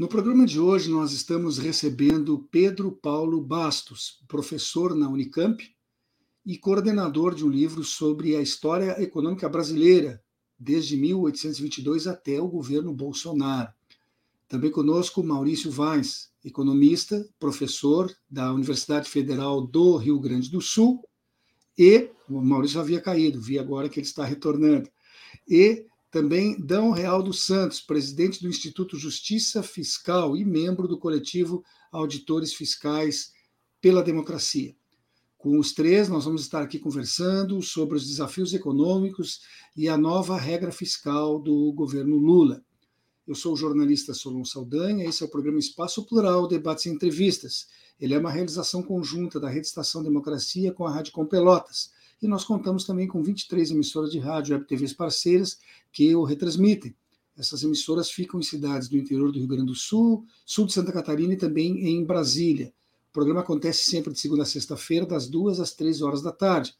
No programa de hoje, nós estamos recebendo Pedro Paulo Bastos, professor na Unicamp e coordenador de um livro sobre a história econômica brasileira, desde 1822 até o governo Bolsonaro. Também conosco Maurício Vaz, economista, professor da Universidade Federal do Rio Grande do Sul, e o Maurício havia caído, vi agora que ele está retornando. E também Dão Real dos Santos, presidente do Instituto Justiça Fiscal e membro do coletivo Auditores Fiscais pela Democracia. Com os três, nós vamos estar aqui conversando sobre os desafios econômicos e a nova regra fiscal do governo Lula. Eu sou o jornalista Solon Saldanha, esse é o programa Espaço Plural, Debates e Entrevistas. Ele é uma realização conjunta da Rede Estação Democracia com a Rádio Com Pelotas e nós contamos também com 23 emissoras de rádio web TVs parceiras que o retransmitem. Essas emissoras ficam em cidades do interior do Rio Grande do Sul, sul de Santa Catarina e também em Brasília. O programa acontece sempre de segunda a sexta-feira, das duas às três horas da tarde.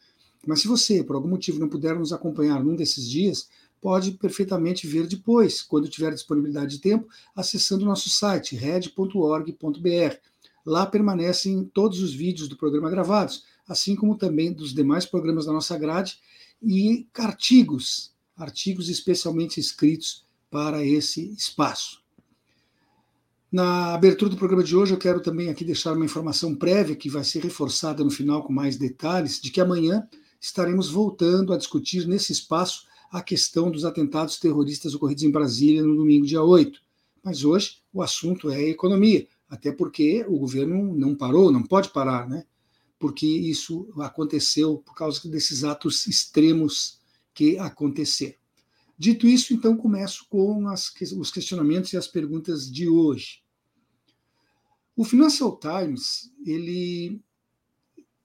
Mas se você, por algum motivo, não puder nos acompanhar num desses dias, pode perfeitamente ver depois, quando tiver disponibilidade de tempo, acessando o nosso site, red.org.br. Lá permanecem todos os vídeos do programa gravados, assim como também dos demais programas da nossa grade e artigos, artigos especialmente escritos para esse espaço. Na abertura do programa de hoje, eu quero também aqui deixar uma informação prévia que vai ser reforçada no final com mais detalhes, de que amanhã estaremos voltando a discutir nesse espaço a questão dos atentados terroristas ocorridos em Brasília no domingo, dia 8. Mas hoje o assunto é economia, até porque o governo não parou, não pode parar, né? Porque isso aconteceu por causa desses atos extremos que aconteceram. Dito isso, então começo com as, os questionamentos e as perguntas de hoje. O Financial Times ele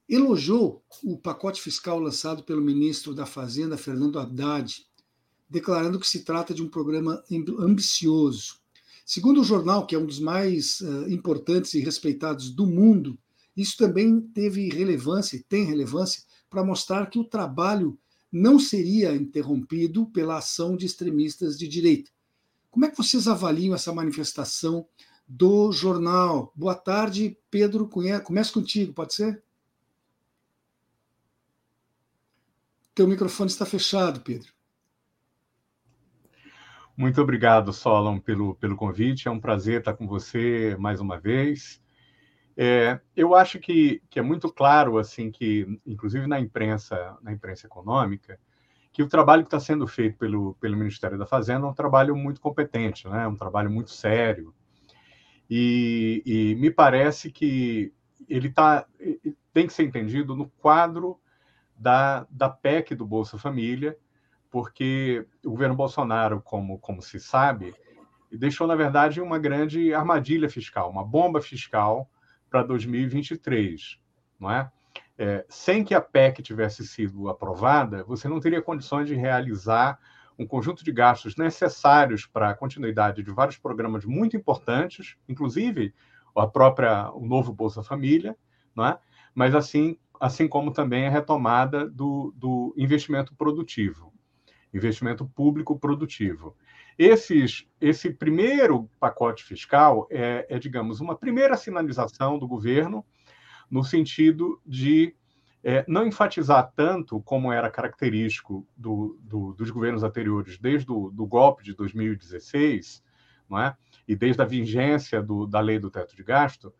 elogiou o pacote fiscal lançado pelo ministro da Fazenda, Fernando Haddad, declarando que se trata de um programa ambicioso. Segundo o jornal, que é um dos mais uh, importantes e respeitados do mundo, isso também teve relevância, tem relevância, para mostrar que o trabalho não seria interrompido pela ação de extremistas de direita. Como é que vocês avaliam essa manifestação do jornal? Boa tarde, Pedro Cunha. Começa contigo, pode ser? Teu microfone está fechado, Pedro. Muito obrigado, Solon, pelo, pelo convite. É um prazer estar com você mais uma vez. É, eu acho que, que é muito claro, assim, que, inclusive na imprensa, na imprensa econômica, que o trabalho que está sendo feito pelo, pelo Ministério da Fazenda é um trabalho muito competente, né? um trabalho muito sério. E, e me parece que ele tá, tem que ser entendido no quadro da, da PEC do Bolsa Família, porque o governo Bolsonaro, como, como se sabe, deixou, na verdade, uma grande armadilha fiscal, uma bomba fiscal para 2023, não é? é? Sem que a PEC tivesse sido aprovada, você não teria condições de realizar um conjunto de gastos necessários para a continuidade de vários programas muito importantes, inclusive a própria o novo Bolsa Família, não é? Mas assim, assim como também a retomada do, do investimento produtivo, investimento público produtivo. Esses, esse primeiro pacote fiscal é, é, digamos, uma primeira sinalização do governo no sentido de é, não enfatizar tanto como era característico do, do, dos governos anteriores, desde o do golpe de 2016, não é? e desde a vigência do, da lei do teto de gasto,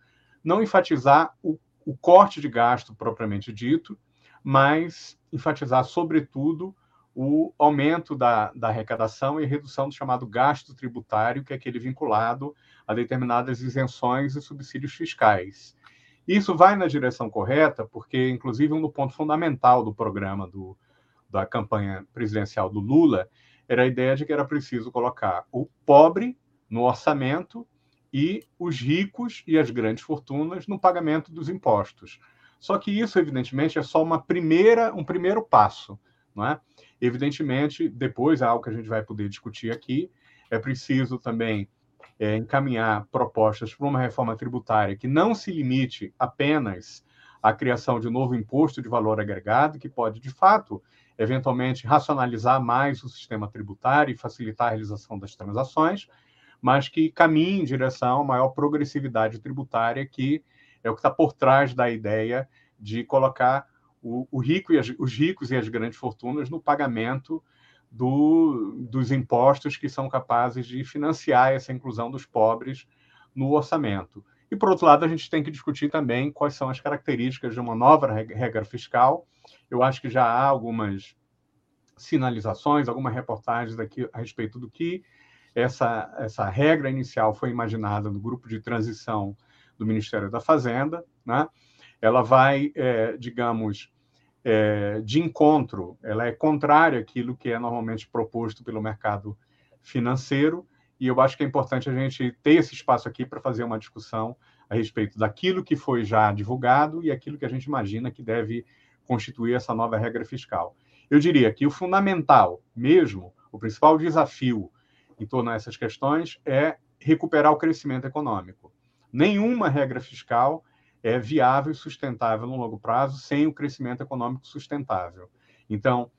não enfatizar o, o corte de gasto propriamente dito, mas enfatizar, sobretudo, o aumento da, da arrecadação e redução do chamado gasto tributário, que é aquele vinculado a determinadas isenções e subsídios fiscais. Isso vai na direção correta, porque, inclusive, um ponto fundamental do programa do, da campanha presidencial do Lula era a ideia de que era preciso colocar o pobre no orçamento e os ricos e as grandes fortunas no pagamento dos impostos. Só que isso, evidentemente, é só uma primeira, um primeiro passo. Não é? Evidentemente, depois, é algo que a gente vai poder discutir aqui, é preciso também é, encaminhar propostas para uma reforma tributária que não se limite apenas à criação de um novo imposto de valor agregado, que pode, de fato, eventualmente racionalizar mais o sistema tributário e facilitar a realização das transações, mas que caminhe em direção a maior progressividade tributária, que é o que está por trás da ideia de colocar o, o rico e as, os ricos e as grandes fortunas no pagamento do, dos impostos que são capazes de financiar essa inclusão dos pobres no orçamento. E, por outro lado, a gente tem que discutir também quais são as características de uma nova regra fiscal. Eu acho que já há algumas sinalizações, algumas reportagens aqui a respeito do que essa, essa regra inicial foi imaginada no grupo de transição do Ministério da Fazenda. Né? Ela vai, é, digamos, é, de encontro, ela é contrária àquilo que é normalmente proposto pelo mercado financeiro, e eu acho que é importante a gente ter esse espaço aqui para fazer uma discussão a respeito daquilo que foi já divulgado e aquilo que a gente imagina que deve constituir essa nova regra fiscal. Eu diria que o fundamental mesmo, o principal desafio em torno dessas questões é recuperar o crescimento econômico. Nenhuma regra fiscal é viável e sustentável no longo prazo sem o crescimento econômico sustentável. Então,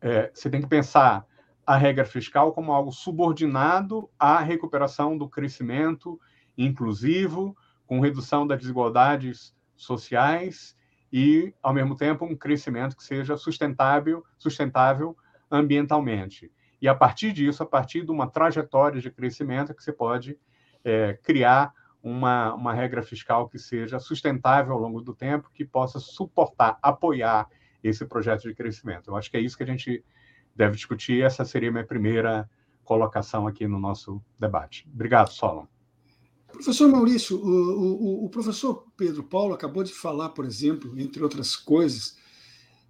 é, você tem que pensar a regra fiscal como algo subordinado à recuperação do crescimento inclusivo, com redução das desigualdades sociais e, ao mesmo tempo, um crescimento que seja sustentável, sustentável ambientalmente. E a partir disso, a partir de uma trajetória de crescimento, que você pode é, criar uma, uma regra fiscal que seja sustentável ao longo do tempo, que possa suportar, apoiar esse projeto de crescimento. Eu acho que é isso que a gente deve discutir. Essa seria a minha primeira colocação aqui no nosso debate. Obrigado, Solon. Professor Maurício, o, o, o, professor Pedro Paulo acabou de falar, por exemplo, entre outras coisas,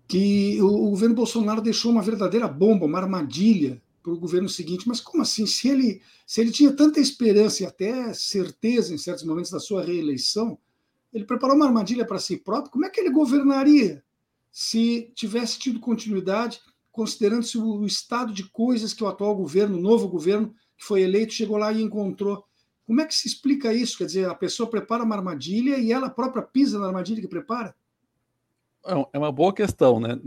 que o, o governo Bolsonaro deixou uma verdadeira bomba, uma armadilha para o governo seguinte. Mas como assim? Se ele, se ele tinha tanta esperança e até certeza em certos momentos da sua reeleição, ele preparou uma armadilha para si próprio. Como é que ele governaria se tivesse tido continuidade, considerando-se o estado de coisas que o atual governo, o novo governo que foi eleito, chegou lá e encontrou? Como é que se explica isso? Quer dizer, a pessoa prepara uma armadilha e ela própria pisa na armadilha que prepara? É, é uma boa questão, né?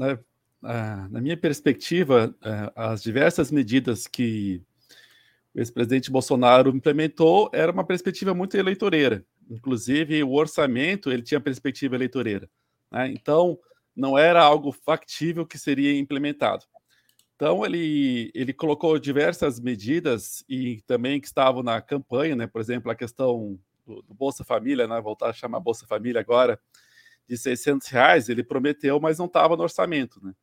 Ah, na minha perspectiva, eh, as diversas medidas que o ex-presidente Bolsonaro implementou era uma perspectiva muito eleitoreira. Inclusive, o orçamento ele tinha perspectiva eleitoreira. Né? Então, não era algo factível que seria implementado. Então, ele, ele colocou diversas medidas e também que estavam na campanha, né? por exemplo, a questão do, do Bolsa Família, né? voltar a chamar Bolsa Família agora, de 600 reais, ele prometeu, mas não estava no orçamento. Né?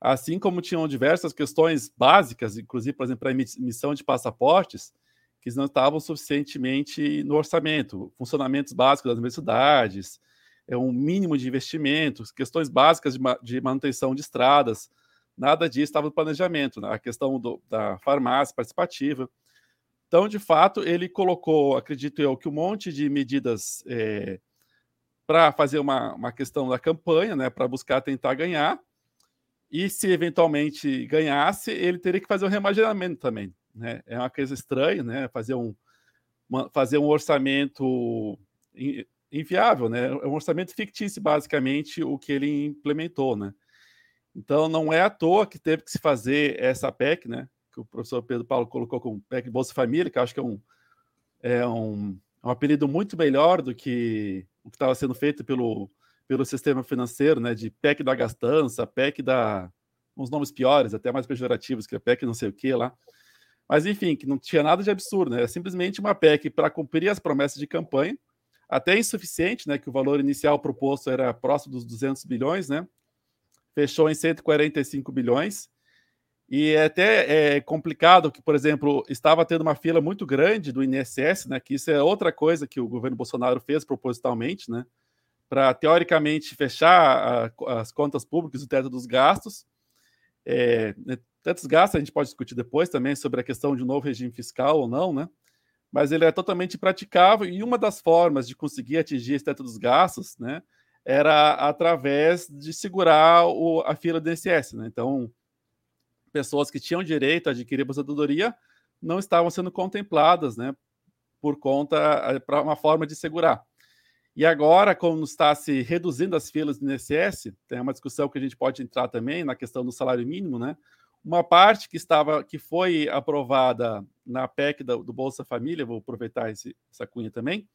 Assim como tinham diversas questões básicas, inclusive, por exemplo, a emissão de passaportes, que não estavam suficientemente no orçamento, funcionamentos básicos das universidades, é um mínimo de investimentos, questões básicas de, de manutenção de estradas, nada disso estava no planejamento, né? a questão do, da farmácia participativa. Então, de fato, ele colocou, acredito eu, que um monte de medidas é, para fazer uma, uma questão da campanha, né, para buscar tentar ganhar, e se eventualmente ganhasse, ele teria que fazer um reimaginamento também. Né? É uma coisa estranha, né? Fazer um, uma, fazer um orçamento inviável, né? É um orçamento fictício, basicamente, o que ele implementou, né? Então, não é à toa que teve que se fazer essa PEC, né? Que o professor Pedro Paulo colocou como PEC Bolsa Família, que eu acho que é um, é um, é um apelido muito melhor do que o que estava sendo feito pelo pelo sistema financeiro, né, de PEC da gastança, PEC da uns nomes piores, até mais pejorativos, que é PEC não sei o que lá. Mas enfim, que não tinha nada de absurdo, né? É simplesmente uma PEC para cumprir as promessas de campanha, até insuficiente, né, que o valor inicial proposto era próximo dos 200 bilhões, né? Fechou em 145 bilhões. E é até é complicado que, por exemplo, estava tendo uma fila muito grande do INSS, né? Que isso é outra coisa que o governo Bolsonaro fez propositalmente, né? Para, teoricamente, fechar a, as contas públicas, o teto dos gastos. É, né, dos gastos a gente pode discutir depois também sobre a questão de um novo regime fiscal ou não, né? Mas ele é totalmente praticável e uma das formas de conseguir atingir esse teto dos gastos, né, era através de segurar o, a fila do INSS. Né? Então, pessoas que tinham direito a adquirir aposentadoria não estavam sendo contempladas né, por conta, eh, para uma forma de segurar. E agora, como está se reduzindo as filas do INSS, tem uma discussão que a gente pode entrar também na questão do salário mínimo, né? Uma parte que estava, que foi aprovada na PEC do, do Bolsa Família, vou aproveitar esse, essa cunha também,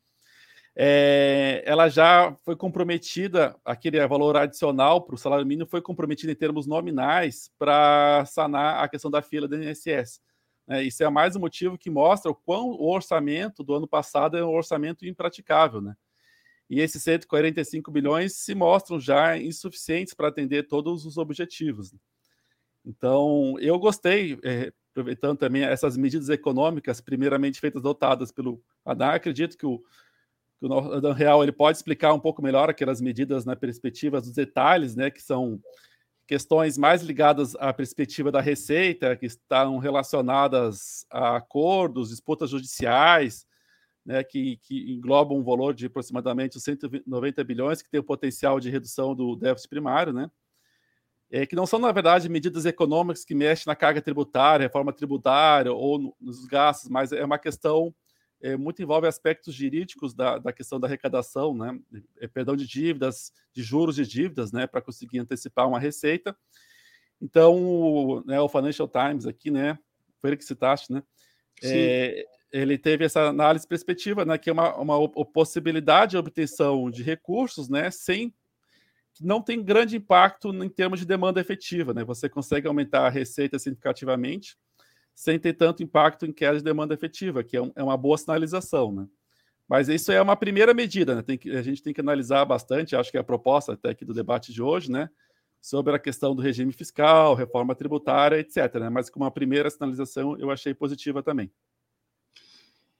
é, ela já foi comprometida, aquele valor adicional para o salário mínimo foi comprometido em termos nominais para sanar a questão da fila do INSS. É, isso é mais um motivo que mostra o quão o orçamento do ano passado é um orçamento impraticável, né? E esses 145 bilhões se mostram já insuficientes para atender todos os objetivos. Então, eu gostei, é, aproveitando também essas medidas econômicas, primeiramente feitas dotadas pelo Haddad, acredito que o, que o Dan Real ele pode explicar um pouco melhor aquelas medidas na perspectiva dos detalhes, né, que são questões mais ligadas à perspectiva da receita, que estão relacionadas a acordos, disputas judiciais, né, que, que englobam um valor de aproximadamente 190 bilhões, que tem o potencial de redução do déficit primário, né, é, que não são, na verdade, medidas econômicas que mexem na carga tributária, reforma tributária ou no, nos gastos, mas é uma questão é, muito envolve aspectos jurídicos da, da questão da arrecadação, né? É, perdão de dívidas, de juros de dívidas, né? Para conseguir antecipar uma receita. Então, o, né, o Financial Times aqui, né? Foi ele que citaste, né? É, ele teve essa análise perspectiva, né? Que é uma, uma possibilidade de obtenção de recursos, né? Sem que não tem grande impacto em termos de demanda efetiva, né? Você consegue aumentar a receita significativamente sem ter tanto impacto em queda de demanda efetiva, que é, um, é uma boa sinalização, né? Mas isso é uma primeira medida, né? Que, a gente tem que analisar bastante, acho que é a proposta até aqui do debate de hoje, né? Sobre a questão do regime fiscal, reforma tributária, etc. Né? Mas com uma primeira sinalização eu achei positiva também.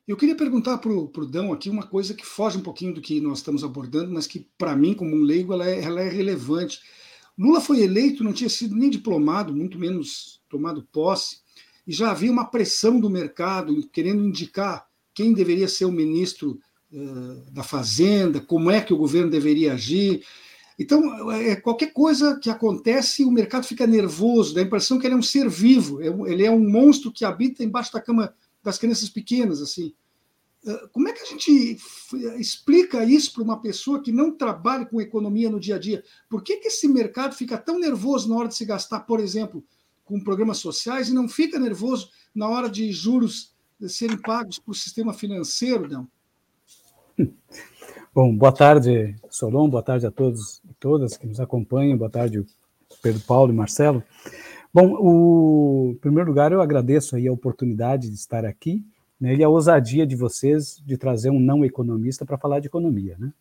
Eu queria perguntar para o Dão aqui uma coisa que foge um pouquinho do que nós estamos abordando, mas que, para mim, como um leigo, ela é, ela é relevante. Lula foi eleito, não tinha sido nem diplomado, muito menos tomado posse, e já havia uma pressão do mercado querendo indicar quem deveria ser o ministro uh, da Fazenda, como é que o governo deveria agir. Então, é, qualquer coisa que acontece, o mercado fica nervoso, dá a impressão que ele é um ser vivo, é ele é um monstro que habita embaixo da cama das crianças pequenas, assim. Como é que a gente explica isso para uma pessoa que não trabalha com economia no dia a dia? Por que, que esse mercado fica tão nervoso na hora de se gastar, por exemplo, com programas sociais e não fica nervoso na hora de juros serem pagos para o sistema financeiro, não? Bom, boa tarde, Solon, boa tarde a todos e todas que nos acompanham, boa tarde, Pedro Paulo e Marcelo. Bom, o, em primeiro lugar, eu agradeço aí a oportunidade de estar aqui né, e a ousadia de vocês de trazer um não economista para falar de economia. Né?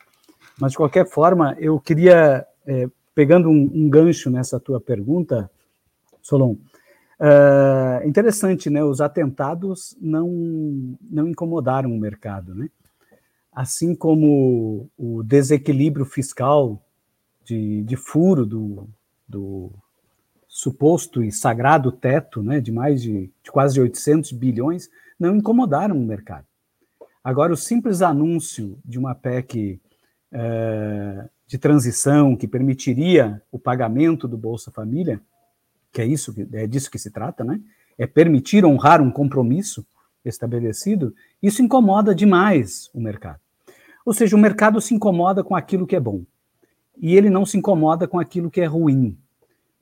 Mas, de qualquer forma, eu queria, é, pegando um, um gancho nessa tua pergunta, Solon. Uh, interessante, né? Os atentados não, não incomodaram o mercado, né? Assim como o desequilíbrio fiscal de, de furo do, do suposto e sagrado teto, né, de mais de, de quase 800 bilhões, não incomodaram o mercado. Agora, o simples anúncio de uma PEC uh, de transição que permitiria o pagamento do Bolsa Família que é isso, é disso que se trata, né? É permitir honrar um compromisso estabelecido, isso incomoda demais o mercado. Ou seja, o mercado se incomoda com aquilo que é bom e ele não se incomoda com aquilo que é ruim.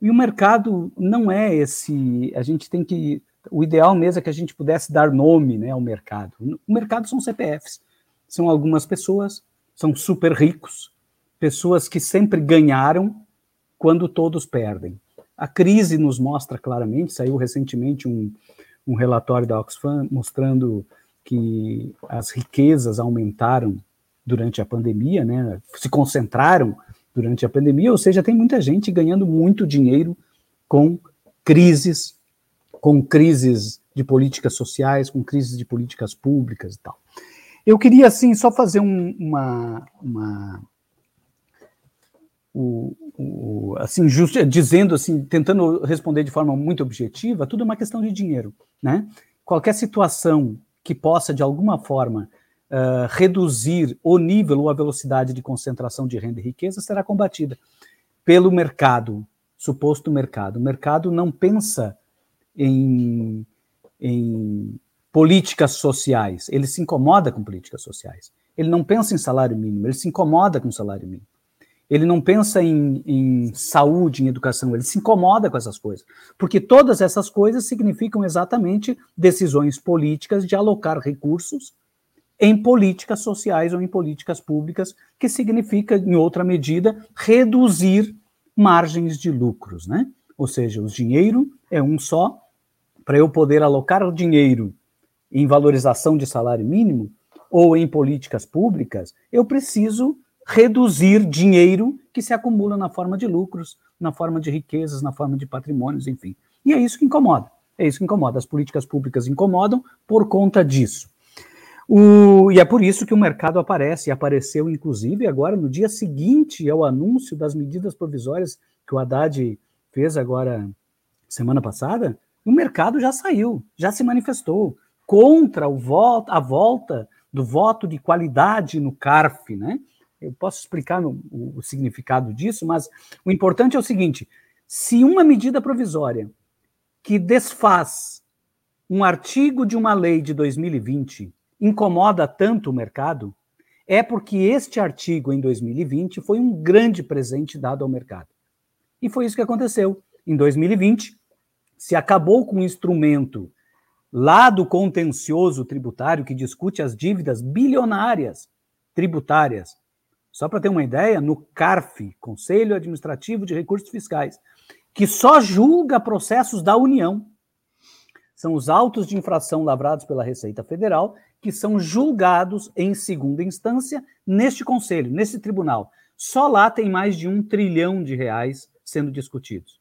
E o mercado não é esse. A gente tem que. O ideal mesmo é que a gente pudesse dar nome né, ao mercado. O mercado são CPFs. São algumas pessoas, são super ricos, pessoas que sempre ganharam quando todos perdem. A crise nos mostra claramente, saiu recentemente um, um relatório da Oxfam mostrando que as riquezas aumentaram durante a pandemia, né, se concentraram durante a pandemia, ou seja, tem muita gente ganhando muito dinheiro com crises, com crises de políticas sociais, com crises de políticas públicas e tal. Eu queria, assim, só fazer um, uma, uma, o, o, assim, just, dizendo assim, tentando responder de forma muito objetiva, tudo é uma questão de dinheiro, né? Qualquer situação que possa de alguma forma uh, reduzir o nível ou a velocidade de concentração de renda e riqueza será combatida pelo mercado, suposto mercado. O mercado não pensa em, em políticas sociais, ele se incomoda com políticas sociais. Ele não pensa em salário mínimo, ele se incomoda com salário mínimo. Ele não pensa em, em, saúde, em educação, ele se incomoda com essas coisas. Porque todas essas coisas significam exatamente decisões políticas de alocar recursos em políticas sociais ou em políticas públicas, que significa, em outra medida, reduzir margens de lucros, né? Ou seja, o dinheiro é um só. Para eu poder alocar o dinheiro em valorização de salário mínimo ou em políticas públicas, eu preciso reduzir dinheiro que se acumula na forma de lucros, na forma de riquezas, na forma de patrimônios, enfim. E é isso que incomoda. É isso que incomoda. As políticas públicas incomodam por conta disso. O, e é por isso que o mercado aparece, e apareceu inclusive agora no dia seguinte ao anúncio das medidas provisórias que o Haddad fez agora semana passada, o mercado já saiu, já se manifestou contra o voto, a volta do voto de qualidade no CARF, né? Eu posso explicar no, o, o significado disso, mas o importante é o seguinte: se uma medida provisória que desfaz um artigo de uma lei de 2020 incomoda tanto o mercado é porque este artigo em 2020 foi um grande presente dado ao mercado. E foi isso que aconteceu. Em 2020, se acabou com o instrumento lá do contencioso tributário que discute as dívidas bilionárias tributárias. Só para ter uma ideia, no CARF, Conselho Administrativo de Recursos Fiscais, que só julga processos da União. São os autos de infração lavrados pela Receita Federal que são julgados em segunda instância neste conselho, nesse tribunal. Só lá tem mais de um trilhão de reais sendo discutidos.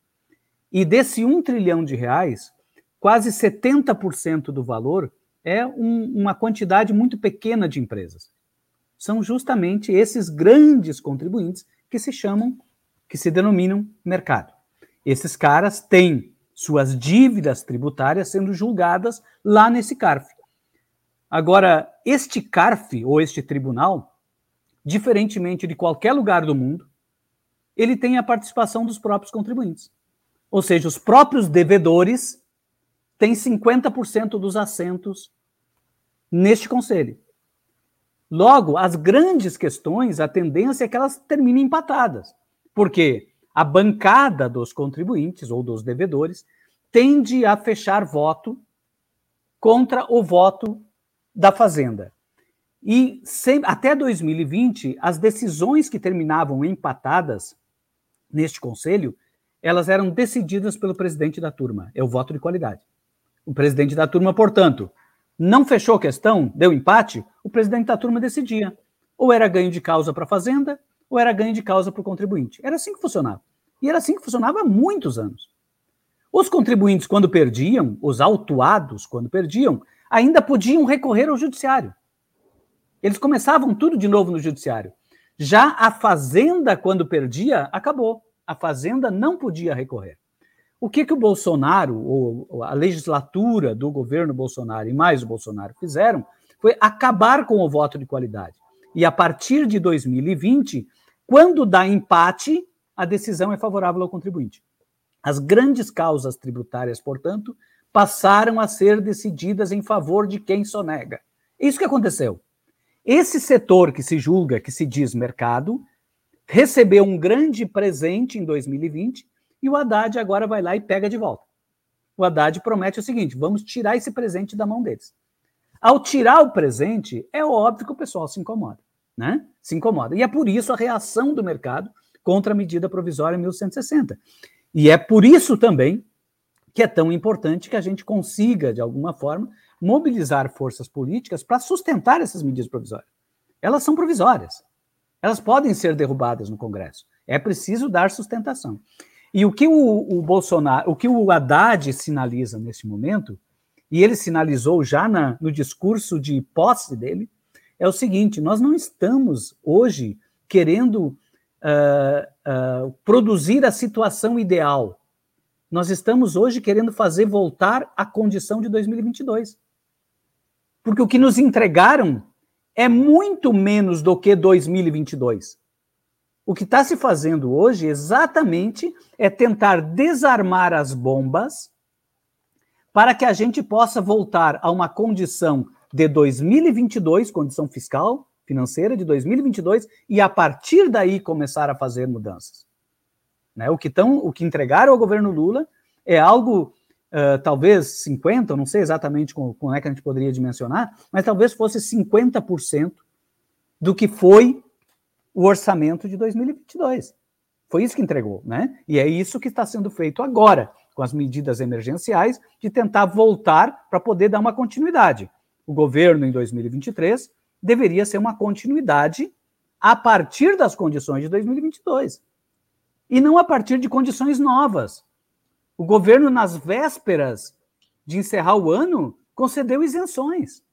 E desse um trilhão de reais, quase 70% do valor é um, uma quantidade muito pequena de empresas. São justamente esses grandes contribuintes que se chamam, que se denominam mercado. Esses caras têm suas dívidas tributárias sendo julgadas lá nesse CARF. Agora, este CARF, ou este tribunal, diferentemente de qualquer lugar do mundo, ele tem a participação dos próprios contribuintes. Ou seja, os próprios devedores têm 50% dos assentos neste conselho. Logo, as grandes questões, a tendência é que elas terminem empatadas, porque a bancada dos contribuintes ou dos devedores tende a fechar voto contra o voto da Fazenda. E sem, até 2020, as decisões que terminavam empatadas neste conselho, elas eram decididas pelo presidente da turma. É o voto de qualidade. O presidente da turma, portanto, não fechou a questão, deu empate, o presidente da turma decidia. Ou era ganho de causa para a Fazenda, ou era ganho de causa para o contribuinte. Era assim que funcionava. E era assim que funcionava há muitos anos. Os contribuintes, quando perdiam, os autuados, quando perdiam, ainda podiam recorrer ao judiciário. Eles começavam tudo de novo no judiciário. Já a Fazenda, quando perdia, acabou. A Fazenda não podia recorrer. O que, que o Bolsonaro, ou a legislatura do governo Bolsonaro e mais o Bolsonaro fizeram foi acabar com o voto de qualidade. E a partir de 2020, quando dá empate, a decisão é favorável ao contribuinte. As grandes causas tributárias, portanto, passaram a ser decididas em favor de quem sonega. Isso que aconteceu. Esse setor que se julga, que se diz mercado, recebeu um grande presente em 2020 e o Haddad agora vai lá e pega de volta. O Haddad promete o seguinte: vamos tirar esse presente da mão deles. Ao tirar o presente, é óbvio que o pessoal se incomoda, né? Se incomoda. E é por isso a reação do mercado contra a medida provisória 1160. E é por isso também que é tão importante que a gente consiga, de alguma forma, mobilizar forças políticas para sustentar essas medidas provisórias. Elas são provisórias. Elas podem ser derrubadas no Congresso. É preciso dar sustentação. E o que o, o Bolsonaro, o que o Haddad sinaliza nesse momento, e ele sinalizou já na, no discurso de posse dele, é o seguinte: nós não estamos hoje querendo uh, uh, produzir a situação ideal nós estamos hoje querendo fazer voltar à condição de 2022. Porque o que nos entregaram é muito menos do que 2022. O que está se fazendo hoje exatamente é tentar desarmar as bombas para que a gente possa voltar a uma condição de 2022, condição fiscal, financeira de 2022, e a partir daí começar a fazer mudanças. Né? O, que tão, o que entregaram ao governo Lula é algo, uh, talvez 50%, não sei exatamente como, como é que a gente poderia dimensionar, mas talvez fosse 50% do que foi o orçamento de 2022. Foi isso que entregou, né? E é isso que está sendo feito agora, com as medidas emergenciais, de tentar voltar para poder dar uma continuidade. O governo, em 2023, deveria ser uma continuidade a partir das condições de 2022. E não a partir de condições novas. O governo, nas vésperas de encerrar o ano, concedeu isenções.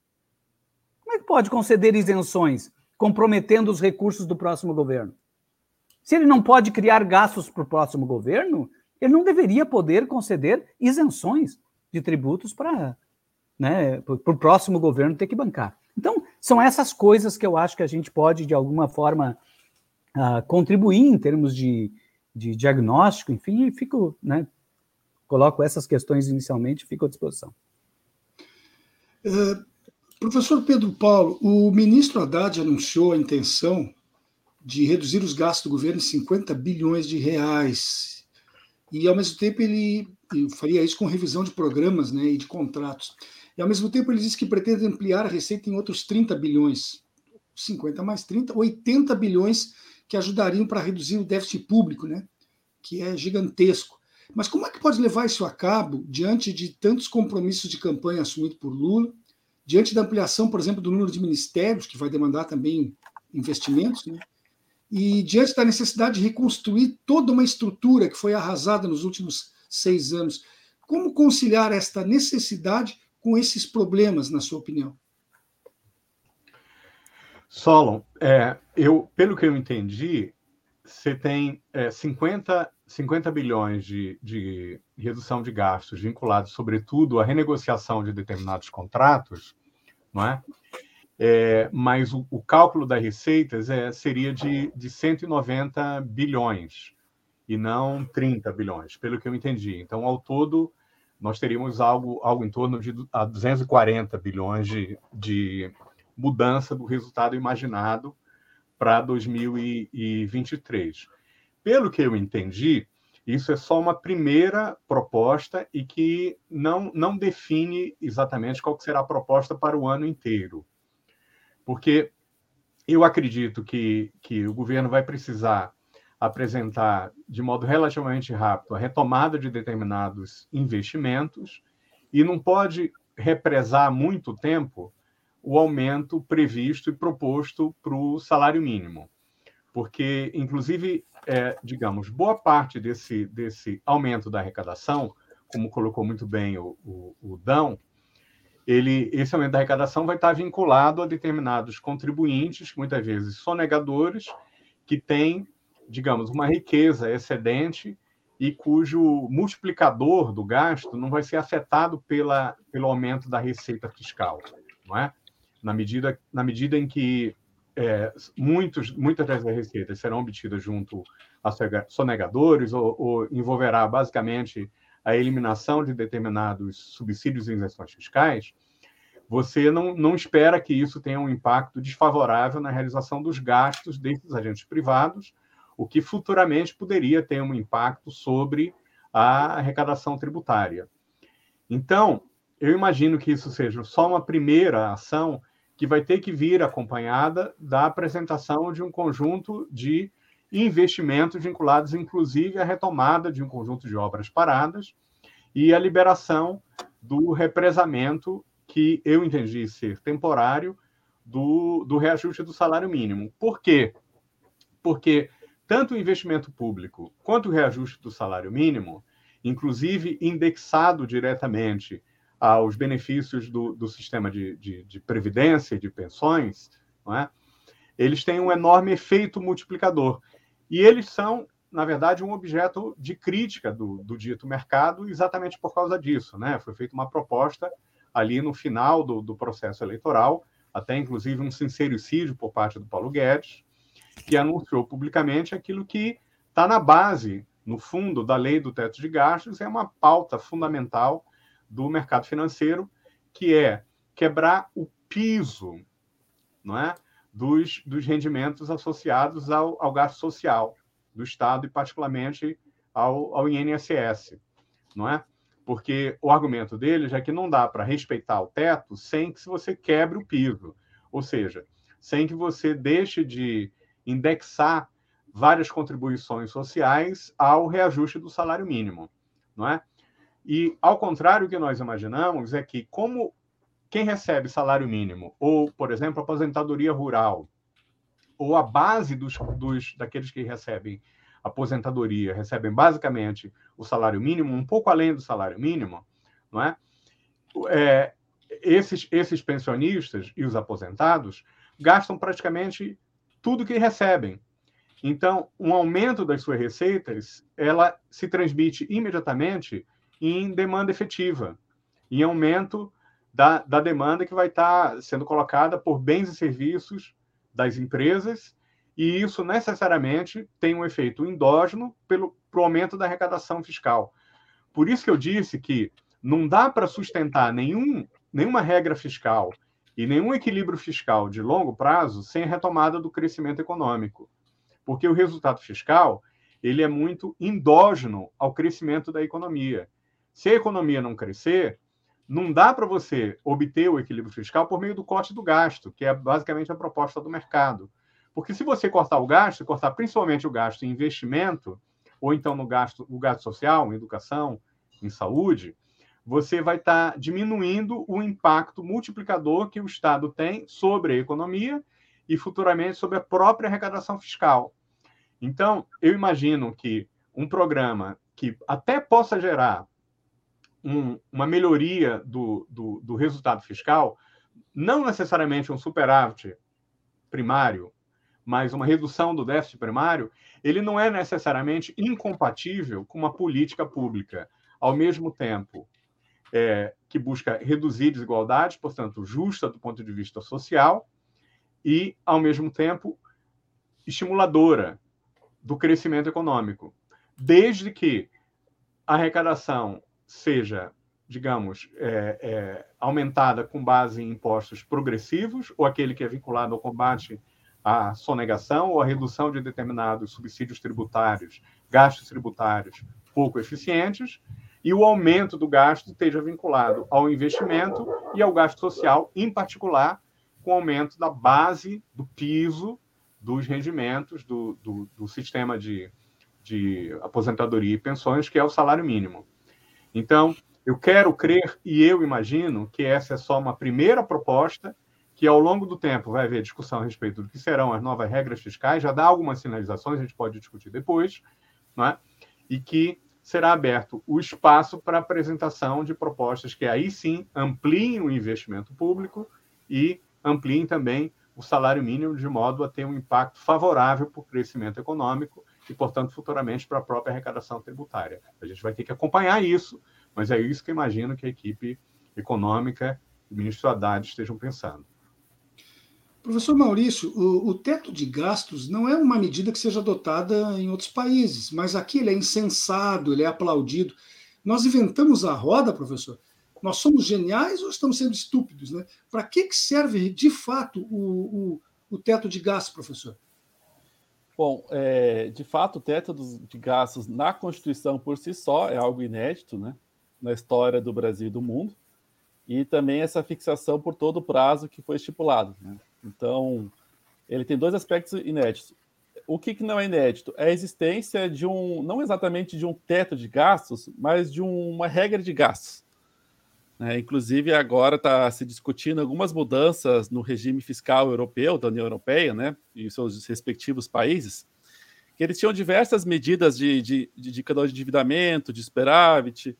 Como é que pode conceder isenções comprometendo os recursos do próximo governo? Se ele não pode criar gastos para o próximo governo, ele não deveria poder conceder isenções de tributos para né, o próximo governo ter que bancar. Então, são essas coisas que eu acho que a gente pode, de alguma forma, uh, contribuir em termos de, de diagnóstico, enfim, fico, né, coloco essas questões inicialmente e fico à disposição. Uh, professor Pedro Paulo, o ministro Haddad anunciou a intenção de reduzir os gastos do governo em 50 bilhões de reais. E, ao mesmo tempo, ele, ele faria isso com revisão de programas né, e de contratos. E, ao mesmo tempo, ele disse que pretende ampliar a receita em outros 30 bilhões. 50 mais 30, 80 bilhões que ajudariam para reduzir o déficit público, né, que é gigantesco. Mas como é que pode levar isso a cabo diante de tantos compromissos de campanha assumidos por Lula, diante da ampliação, por exemplo, do número de ministérios, que vai demandar também investimentos, né? e diante da necessidade de reconstruir toda uma estrutura que foi arrasada nos últimos seis anos. Como conciliar esta necessidade com esses problemas, na sua opinião? Solon, é, eu, pelo que eu entendi, você tem é, 50, 50 bilhões de, de redução de gastos vinculados, sobretudo, à renegociação de determinados contratos, não é? é, mas o, o, cálculo das receitas é, seria de, de 190 bilhões e não 30 bilhões, pelo que eu entendi. Então, ao todo, nós teríamos algo, algo em torno de 240 bilhões de, de mudança do resultado imaginado para 2023. Pelo que eu entendi, isso é só uma primeira proposta e que não, não define exatamente qual será a proposta para o ano inteiro porque eu acredito que, que o governo vai precisar apresentar de modo relativamente rápido a retomada de determinados investimentos e não pode represar muito tempo o aumento previsto e proposto para o salário mínimo. Porque, inclusive, é, digamos, boa parte desse, desse aumento da arrecadação, como colocou muito bem o, o, o Dão, ele, esse aumento da arrecadação vai estar vinculado a determinados contribuintes, muitas vezes sonegadores, que têm, digamos, uma riqueza excedente e cujo multiplicador do gasto não vai ser afetado pela, pelo aumento da receita fiscal, não é? Na medida, na medida em que é, muitos, muitas das receitas serão obtidas junto a sonegadores ou, ou envolverá basicamente a eliminação de determinados subsídios e isenções fiscais, você não, não espera que isso tenha um impacto desfavorável na realização dos gastos desses agentes privados, o que futuramente poderia ter um impacto sobre a arrecadação tributária. Então, eu imagino que isso seja só uma primeira ação que vai ter que vir acompanhada da apresentação de um conjunto de investimentos vinculados, inclusive, à retomada de um conjunto de obras paradas e a liberação do represamento, que eu entendi ser temporário, do, do reajuste do salário mínimo. Por quê? Porque tanto o investimento público quanto o reajuste do salário mínimo, inclusive indexado diretamente aos benefícios do, do sistema de, de, de previdência e de pensões, é? eles têm um enorme efeito multiplicador. E eles são, na verdade, um objeto de crítica do, do dito mercado, exatamente por causa disso. Né? Foi feita uma proposta ali no final do, do processo eleitoral, até inclusive um sincericídio por parte do Paulo Guedes, que anunciou publicamente aquilo que está na base, no fundo, da lei do teto de gastos, é uma pauta fundamental do mercado financeiro, que é quebrar o piso não é, dos, dos rendimentos associados ao, ao gasto social do Estado e, particularmente, ao, ao INSS. Não é? Porque o argumento deles é que não dá para respeitar o teto sem que você quebre o piso. Ou seja, sem que você deixe de indexar várias contribuições sociais ao reajuste do salário mínimo, não é? E ao contrário do que nós imaginamos é que como quem recebe salário mínimo ou, por exemplo, aposentadoria rural ou a base dos, dos daqueles que recebem aposentadoria recebem basicamente o salário mínimo, um pouco além do salário mínimo, não é? é esses, esses pensionistas e os aposentados gastam praticamente tudo que recebem. Então, um aumento das suas receitas, ela se transmite imediatamente em demanda efetiva, em aumento da, da demanda que vai estar sendo colocada por bens e serviços das empresas, e isso necessariamente tem um efeito endógeno pelo pro aumento da arrecadação fiscal. Por isso que eu disse que não dá para sustentar nenhum, nenhuma regra fiscal e nenhum equilíbrio fiscal de longo prazo sem a retomada do crescimento econômico. Porque o resultado fiscal ele é muito endógeno ao crescimento da economia. Se a economia não crescer, não dá para você obter o equilíbrio fiscal por meio do corte do gasto, que é basicamente a proposta do mercado. Porque se você cortar o gasto, cortar principalmente o gasto em investimento, ou então no gasto, o gasto social, em educação, em saúde, você vai estar tá diminuindo o impacto multiplicador que o Estado tem sobre a economia e futuramente sobre a própria arrecadação fiscal. Então, eu imagino que um programa que até possa gerar um, uma melhoria do, do, do resultado fiscal, não necessariamente um superávit primário, mas uma redução do déficit primário, ele não é necessariamente incompatível com uma política pública. Ao mesmo tempo, é, que busca reduzir desigualdades, portanto, justa do ponto de vista social, e, ao mesmo tempo, estimuladora do crescimento econômico, desde que a arrecadação seja, digamos, é, é, aumentada com base em impostos progressivos, ou aquele que é vinculado ao combate à sonegação ou à redução de determinados subsídios tributários, gastos tributários pouco eficientes, e o aumento do gasto esteja vinculado ao investimento e ao gasto social, em particular, com o aumento da base, do piso dos rendimentos do, do, do sistema de, de aposentadoria e pensões, que é o salário mínimo. Então, eu quero crer e eu imagino que essa é só uma primeira proposta, que ao longo do tempo vai haver discussão a respeito do que serão as novas regras fiscais, já dá algumas sinalizações, a gente pode discutir depois, é? e que será aberto o espaço para apresentação de propostas que aí sim ampliem o investimento público e ampliem também o salário mínimo de modo a ter um impacto favorável para o crescimento econômico e, portanto, futuramente para a própria arrecadação tributária. A gente vai ter que acompanhar isso, mas é isso que eu imagino que a equipe econômica e o ministro Haddad estejam pensando. Professor Maurício, o, o, teto de gastos não é uma medida que seja adotada em outros países, mas aqui ele é insensado, ele é aplaudido. Nós inventamos a roda, professor? Nós somos geniais ou estamos sendo estúpidos? Né? Para que, que serve, de fato, o, o, o teto de gastos, professor? Bom, é, de fato, o teto de gastos na Constituição por si só é algo inédito né, na história do Brasil e do mundo, e também essa fixação por todo o prazo que foi estipulado. Né? Então, ele tem dois aspectos inéditos. O que, que não é inédito? É a existência de um, não exatamente de um teto de gastos, mas de um, uma regra de gastos. Né? Inclusive, agora está se discutindo algumas mudanças no regime fiscal europeu, da União Europeia, né? e seus respectivos países, que eles tinham diversas medidas de, de, de, de de endividamento, de superávit,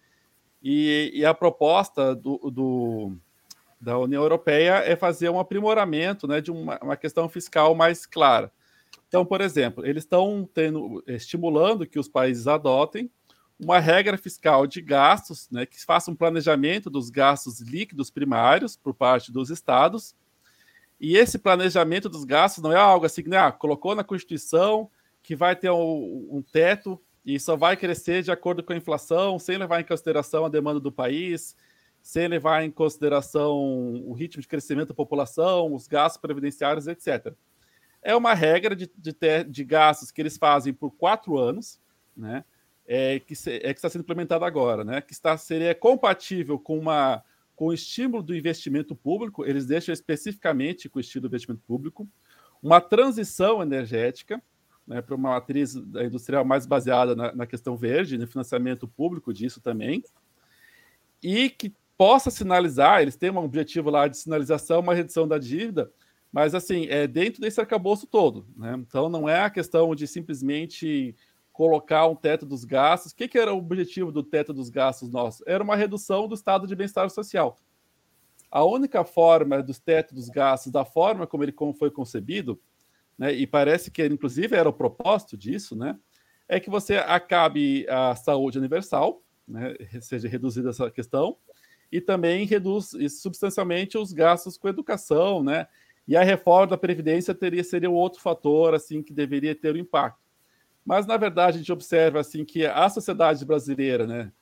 e, e a proposta do, do da União Europeia é fazer um aprimoramento né, de uma, uma questão fiscal mais clara. Então, por exemplo, eles estão estimulando que os países adotem uma regra fiscal de gastos, né, que faça um planejamento dos gastos líquidos primários por parte dos estados E esse planejamento dos gastos não é algo assim né, ah, colocou na Constituição que vai ter um, um, teto e só vai crescer de acordo com a inflação, sem levar em consideração a demanda do país, sem levar em consideração o ritmo de crescimento da população, os gastos previdenciários, etc. É uma regra de, de, de gastos que eles fazem por quatro anos, né? É, que, se, é que está sendo implementada agora, né? Que está, seria compatível com uma com o estímulo do investimento público, eles deixam especificamente com o estímulo do investimento público, uma transição energética né, para uma matriz industrial mais baseada na, na, questão verde, no financiamento público disso também, e que possa sinalizar, eles têm um objetivo lá de sinalização, uma redução da dívida, mas assim, é dentro desse arcabouço todo. Né? Então não é a questão de simplesmente colocar um teto dos gastos. O que, que era o objetivo do teto dos gastos nosso? Era uma redução do estado de bem-estar social. A única forma dos tetos dos gastos, da forma como ele foi concebido, né, e parece que inclusive era o propósito disso, né, é que você acabe a saúde universal, né, seja reduzida essa questão, e também reduz substancialmente os gastos com educação, né, e a reforma da previdência teria seria outro fator assim que deveria ter um impacto. Mas, na verdade, a gente observa assim que a sociedade brasileira, né,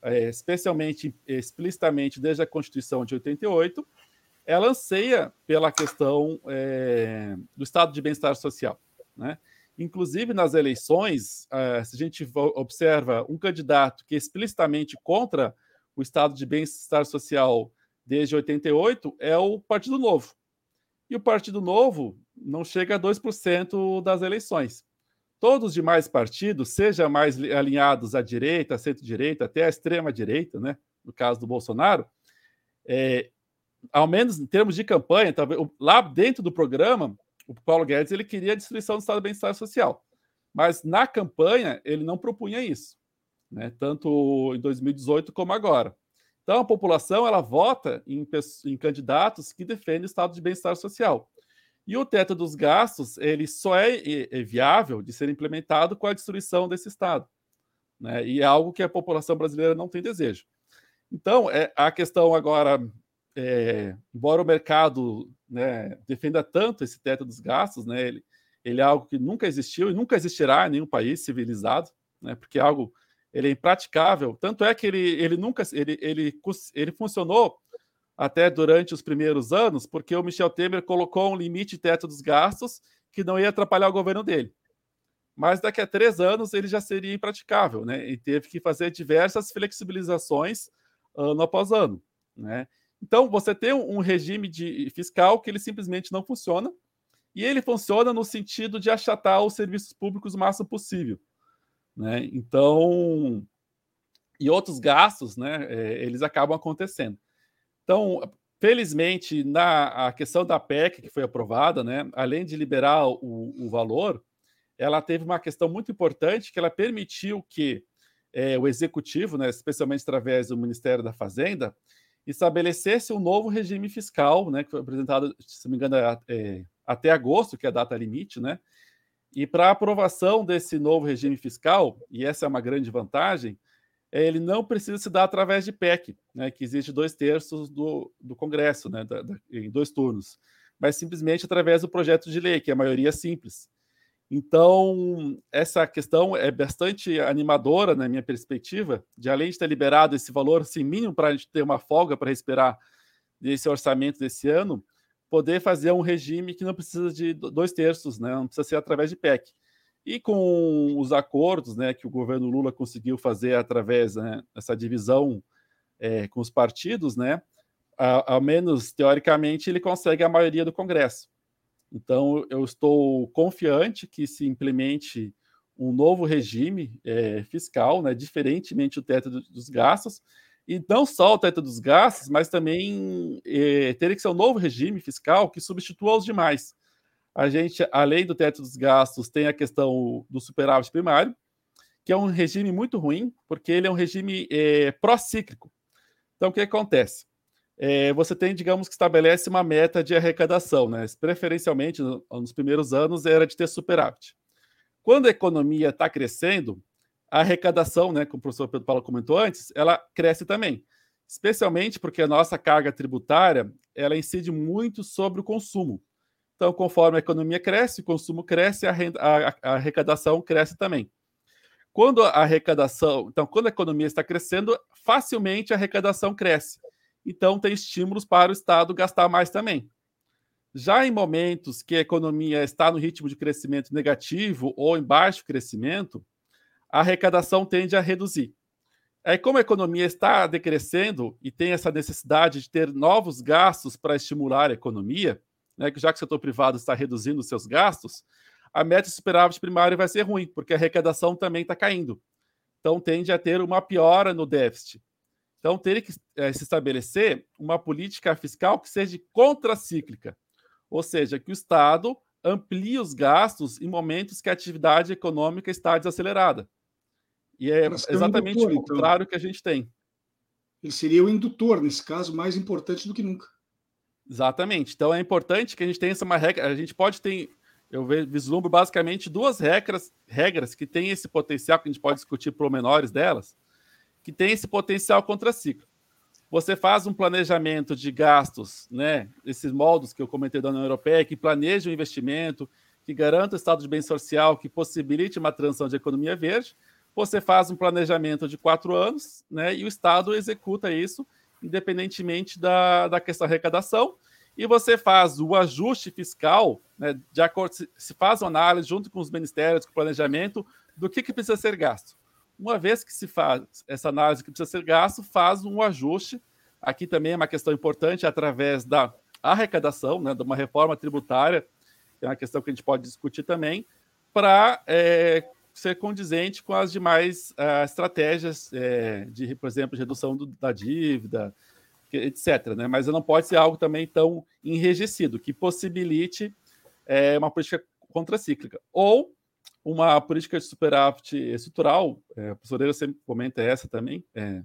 é, especialmente, explicitamente desde a Constituição de 88, ela anseia pela questão é, do estado de bem-estar social. Né? Inclusive, nas eleições, é, se a gente observa um candidato que é explicitamente contra o estado de bem-estar social desde 88, é o Partido Novo. E o Partido Novo não chega a 2% das eleições. Todos os demais partidos, seja mais alinhados à direita, à centro-direita, até à extrema-direita, né? no caso do Bolsonaro, é, ao menos em termos de campanha, talvez, lá dentro do programa, o Paulo Guedes ele queria a destruição do Estado do Bem-Estar Social. Mas na campanha ele não propunha isso, né? tanto em 2018 como agora. Então a população ela vota em, em candidatos que defendem o estado de bem-estar social. E o teto dos gastos, ele só é, é viável de ser implementado com a destruição desse Estado. Né? E é algo que a população brasileira não tem desejo. Então, é, a questão agora, é, embora o mercado né, defenda tanto esse teto dos gastos, né, ele, ele é algo que nunca existiu e nunca existirá em nenhum país civilizado, né, porque é algo ele é impraticável. Tanto é que ele, ele nunca ele, ele, ele funcionou até durante os primeiros anos, porque o Michel Temer colocou um limite teto dos gastos que não ia atrapalhar o governo dele. Mas daqui a três anos ele já seria impraticável, né? E teve que fazer diversas flexibilizações ano após ano, né? Então você tem um regime de fiscal que ele simplesmente não funciona e ele funciona no sentido de achatar os serviços públicos o máximo possível, né? Então e outros gastos, né? É, eles acabam acontecendo. Então, felizmente, na a questão da PEC que foi aprovada, né, além de liberar o, o valor, ela teve uma questão muito importante que ela permitiu que é, o executivo, né, especialmente através do Ministério da Fazenda, estabelecesse um novo regime fiscal, né, que foi apresentado, se não me engano, é, até agosto, que é a data limite, né? E para aprovação desse novo regime fiscal, e essa é uma grande vantagem, ele não precisa se dar através de PEC, né, que existe dois terços do, do Congresso, né, da, da, em dois turnos, mas simplesmente através do projeto de lei, que é a maioria simples. Então, essa questão é bastante animadora, na minha perspectiva, de além de ter liberado esse valor assim, mínimo para a gente ter uma folga para respirar desse orçamento desse ano, poder fazer um regime que não precisa de dois terços, né, não precisa ser através de PEC. E com os acordos né, que o governo Lula conseguiu fazer através né, dessa divisão é, com os partidos, né, ao menos teoricamente, ele consegue a maioria do Congresso. Então, eu estou confiante que se implemente um novo regime é, fiscal, né, diferentemente do teto dos gastos, e não só o teto dos gastos, mas também é, teria que ser um novo regime fiscal que substitua os demais a gente, além do teto dos gastos, tem a questão do superávit primário, que é um regime muito ruim, porque ele é um regime é, pró-cíclico. Então, o que acontece? É, você tem, digamos, que estabelece uma meta de arrecadação, né? preferencialmente no, nos primeiros anos era de ter superávit. Quando a economia está crescendo, a arrecadação, né, como o professor Pedro Paulo comentou antes, ela cresce também, especialmente porque a nossa carga tributária ela incide muito sobre o consumo. Então, conforme a economia cresce, o consumo cresce, a, renda, a, a arrecadação cresce também. Quando a arrecadação, então, quando a economia está crescendo, facilmente a arrecadação cresce. Então, tem estímulos para o Estado gastar mais também. Já em momentos que a economia está no ritmo de crescimento negativo ou em baixo crescimento, a arrecadação tende a reduzir. Aí, como a economia está decrescendo e tem essa necessidade de ter novos gastos para estimular a economia, né, já que o setor privado está reduzindo os seus gastos, a meta de superávit primário vai ser ruim, porque a arrecadação também está caindo. Então, tende a ter uma piora no déficit. Então, teria que é, se estabelecer uma política fiscal que seja contracíclica, ou seja, que o Estado amplie os gastos em momentos que a atividade econômica está desacelerada. E é exatamente o então. contrário então. que a gente tem. Ele seria o indutor, nesse caso, mais importante do que nunca. Exatamente. Então é importante que a gente tenha essa uma regra. A gente pode ter, eu vislumbro basicamente duas regras, regras que têm esse potencial, que a gente pode discutir menores delas, que tem esse potencial contraciclo. Você faz um planejamento de gastos, né? Esses modos que eu comentei da União Europeia, que planeja o investimento, que garanta o estado de bem social, que possibilite uma transição de economia verde você faz um planejamento de quatro anos, né? E o Estado executa isso, independentemente da, da questão da arrecadação, e você faz o ajuste fiscal, né, de acordo, se faz uma análise junto com os ministérios, com o planejamento, do que, que precisa ser gasto. Uma vez que se faz essa análise que precisa ser gasto, faz um ajuste. Aqui também é uma questão importante através da arrecadação, né, de uma reforma tributária, é uma questão que a gente pode discutir também, para é, ser condizente com as demais uh, estratégias é, de, por exemplo, redução do, da dívida, etc. Né? Mas não pode ser algo também tão enrijecido, que possibilite é, uma política contracíclica. Ou uma política de superávit estrutural, é, a professora sempre comenta essa também, é,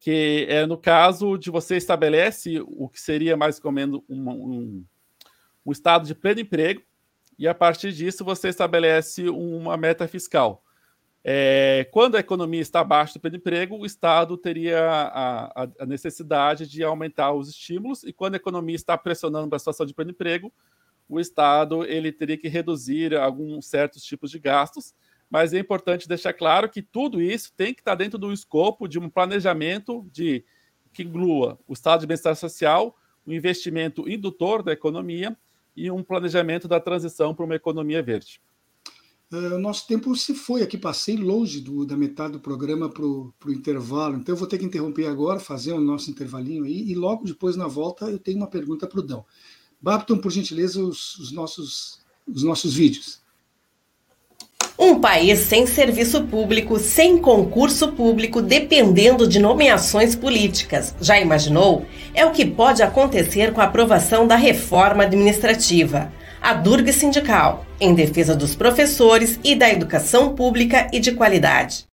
que é no caso de você estabelece o que seria mais ou menos um, um, um estado de pleno emprego, e a partir disso você estabelece uma meta fiscal. É, quando a economia está abaixo do emprego, o Estado teria a, a, a, necessidade de aumentar os estímulos, e quando a economia está pressionando para a situação de emprego, o Estado ele teria que reduzir alguns certos tipos de gastos, mas é importante deixar claro que tudo isso tem que estar dentro do escopo de um planejamento de que inclua o estado de bem-estar social, o investimento indutor da economia e um planejamento da transição para uma economia verde. Uh, nosso tempo se foi aqui, passei longe do, da metade do programa para o intervalo, então eu vou ter que interromper agora, fazer o nosso intervalinho aí, e logo depois, na volta, eu tenho uma pergunta para o Dão. Bapton, por gentileza, os, os, nossos, os nossos vídeos. Um país sem serviço público, sem concurso público, dependendo de nomeações políticas. Já imaginou? É o que pode acontecer com a aprovação da reforma administrativa. A Durga Sindical, em defesa dos professores e da educação pública e de qualidade.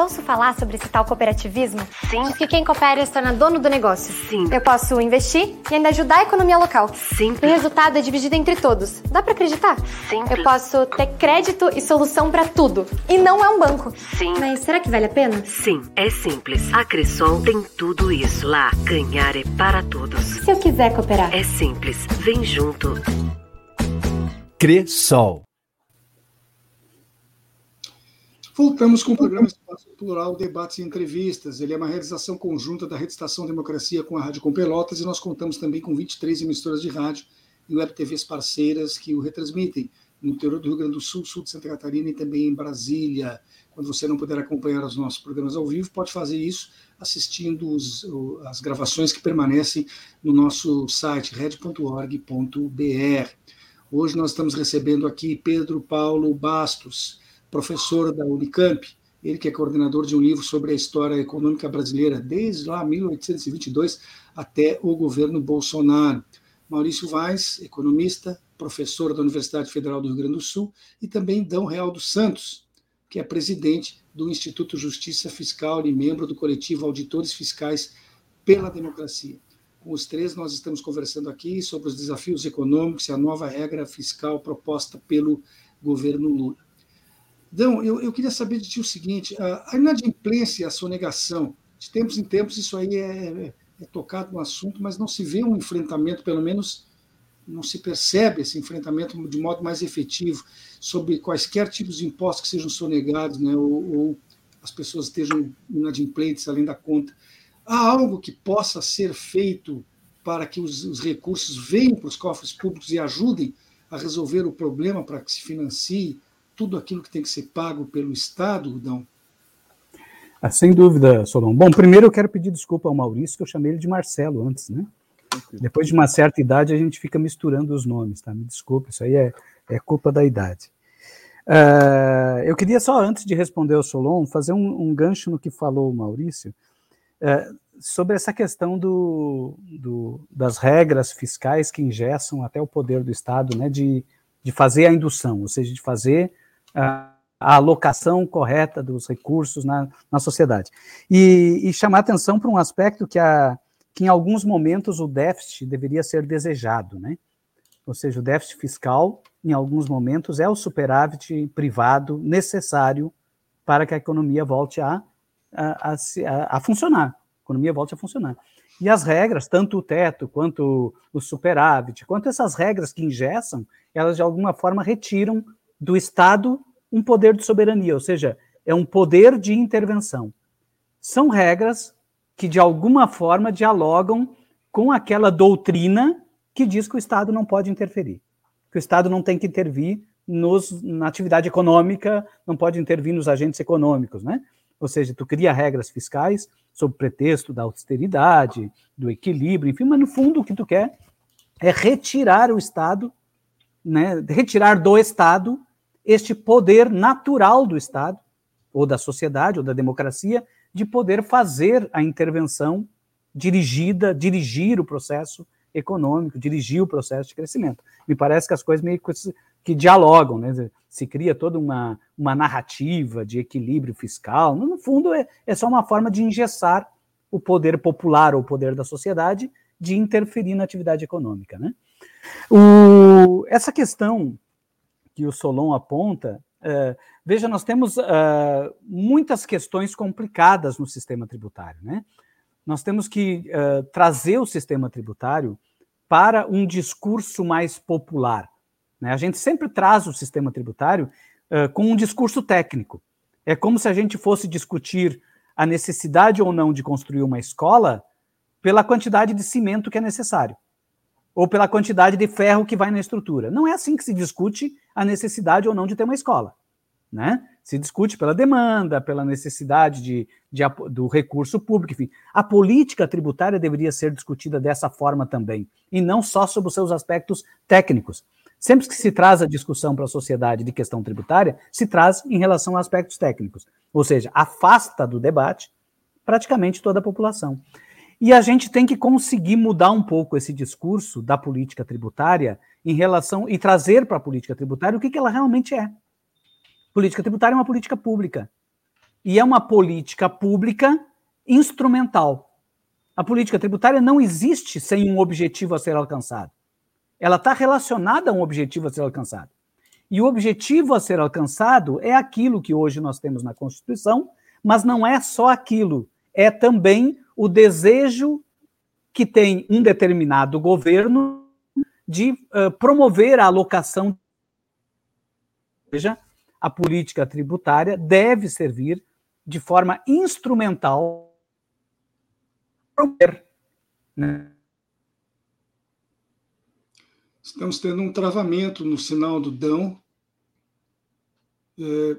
Ouço falar sobre esse tal cooperativismo? Sim. Diz que quem coopera se torna dono do negócio. Sim. Eu posso investir e ainda ajudar a economia local. Sim. O resultado é dividido entre todos. Dá para acreditar? Sim. Eu posso ter crédito e solução para tudo. E não é um banco. Sim. Mas será que vale a pena? Sim, é simples. A Cressol tem tudo isso lá. Ganhar é para todos. Se eu quiser cooperar? É simples. Vem junto. Cressol. Voltamos com o programa Espaço Plural, Debates e Entrevistas. Ele é uma realização conjunta da Rede Estação Democracia com a Rádio Com Pelotas e nós contamos também com 23 emissoras de rádio e web TVs parceiras que o retransmitem no interior do Rio Grande do Sul, sul de Santa Catarina e também em Brasília. Quando você não puder acompanhar os nossos programas ao vivo, pode fazer isso assistindo os, as gravações que permanecem no nosso site red.org.br. Hoje nós estamos recebendo aqui Pedro Paulo Bastos, professor da Unicamp, ele que é coordenador de um livro sobre a história econômica brasileira, desde lá 1822 até o governo Bolsonaro. Maurício Vaz, economista, professor da Universidade Federal do Rio Grande do Sul, e também Dão Real dos Santos, que é presidente do Instituto Justiça Fiscal e membro do coletivo Auditores Fiscais pela Democracia. Com os três, nós estamos conversando aqui sobre os desafios econômicos e a nova regra fiscal proposta pelo governo Lula. Então, eu, eu queria saber de ti o seguinte: a inadimplência e a sonegação, de tempos em tempos, isso aí é, é, é tocado no assunto, mas não se vê um enfrentamento, pelo menos não se percebe esse enfrentamento de modo mais efetivo sobre quaisquer tipos de impostos que sejam sonegados, né, ou, ou as pessoas estejam inadimplentes além da conta. Há algo que possa ser feito para que os, os recursos venham para os cofres públicos e ajudem a resolver o problema para que se financie tudo aquilo que tem que ser pago pelo Estado, Dão? Ah, sem dúvida, Solon. Bom, primeiro eu quero pedir desculpa ao Maurício, que eu chamei ele de Marcelo antes, né? Depois de uma certa idade, a gente fica misturando os nomes, tá? Me desculpe, isso aí é, é culpa da idade. Uh, eu queria só, antes de responder ao Solon, fazer um, um gancho no que falou o Maurício, uh, sobre essa questão do, do, das regras fiscais que ingessam até o poder do Estado, né, de, de fazer a indução, ou seja, de fazer a, alocação correta dos recursos na, na sociedade. E, e chamar atenção para um aspecto que a, que em alguns momentos o déficit deveria ser desejado, né? Ou seja, o déficit fiscal, em alguns momentos, é o superávit privado necessário para que a economia volte a, a, a, a funcionar. A economia volte a funcionar. E as regras, tanto o teto quanto o superávit, quanto essas regras que ingessam, elas de alguma forma retiram do Estado um poder de soberania, ou seja, é um poder de intervenção. São regras que de alguma forma dialogam com aquela doutrina que diz que o Estado não pode interferir, que o Estado não tem que intervir nos, na atividade econômica, não pode intervir nos agentes econômicos, né? Ou seja, tu cria regras fiscais sob pretexto da austeridade, do equilíbrio, enfim, mas no fundo o que tu quer é retirar o Estado, né, retirar do Estado este poder natural do Estado, ou da sociedade, ou da democracia, de poder fazer a intervenção dirigida, dirigir o processo econômico, dirigir o processo de crescimento. Me parece que as coisas meio que, dialogam, né? se cria toda uma, uma narrativa de equilíbrio fiscal. No fundo, é, é só uma forma de engessar o poder popular ou o poder da sociedade de interferir na atividade econômica. Né? O, essa questão que o Solon aponta Uh, veja, nós temos uh, muitas questões complicadas no sistema tributário. Né? Nós temos que uh, trazer o sistema tributário para um discurso mais popular. Né? A gente sempre traz o sistema tributário com um discurso técnico. É como se a gente fosse discutir a necessidade ou não de construir uma escola pela quantidade de cimento que é necessário ou pela quantidade de ferro que vai na estrutura. Não é assim que se discute a necessidade ou não de ter uma escola. Né? Se discute pela demanda, pela necessidade de, de, do recurso público, enfim. A política tributária deveria ser discutida dessa forma também, e não só sobre os seus aspectos técnicos. Sempre que se traz a discussão para a sociedade de questão tributária, se traz em relação a aspectos técnicos, ou seja, afasta do debate praticamente toda a população. E a gente tem que conseguir mudar um pouco esse discurso da política tributária em relação e trazer para a política tributária o que, que ela realmente é. Política tributária é uma política pública. E é uma política pública instrumental. A política tributária não existe sem um objetivo a ser alcançado. Ela está relacionada a um objetivo a ser alcançado. E o objetivo a ser alcançado é aquilo que hoje nós temos na Constituição, mas não é só aquilo, é também o desejo que tem um determinado governo de uh, promover a alocação. Veja, a política tributária deve servir de forma instrumental para né? Estamos tendo um travamento no sinal do Dão. É,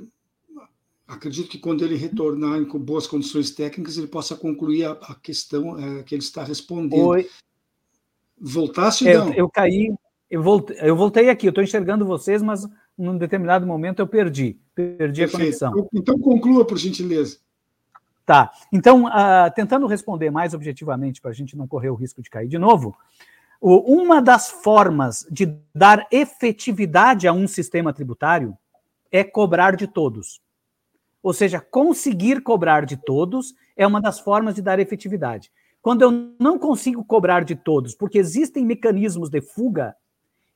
acredito que quando ele retornar com boas condições técnicas, ele possa concluir a, a questão é, que ele está respondendo. Oi. Voltasse, é, eu, eu caí, eu voltei, eu voltei aqui, eu estou enxergando vocês, mas num determinado momento eu perdi, perdi Perfeito. a conexão. Então, então conclua, por gentileza. Tá. Então, uh, tentando responder mais objetivamente, para a gente não correr o risco de cair de novo, uma das formas de dar efetividade a um sistema tributário é cobrar de todos. Ou seja, conseguir cobrar de todos é uma das formas de dar efetividade. Quando eu não consigo cobrar de todos, porque existem mecanismos de fuga,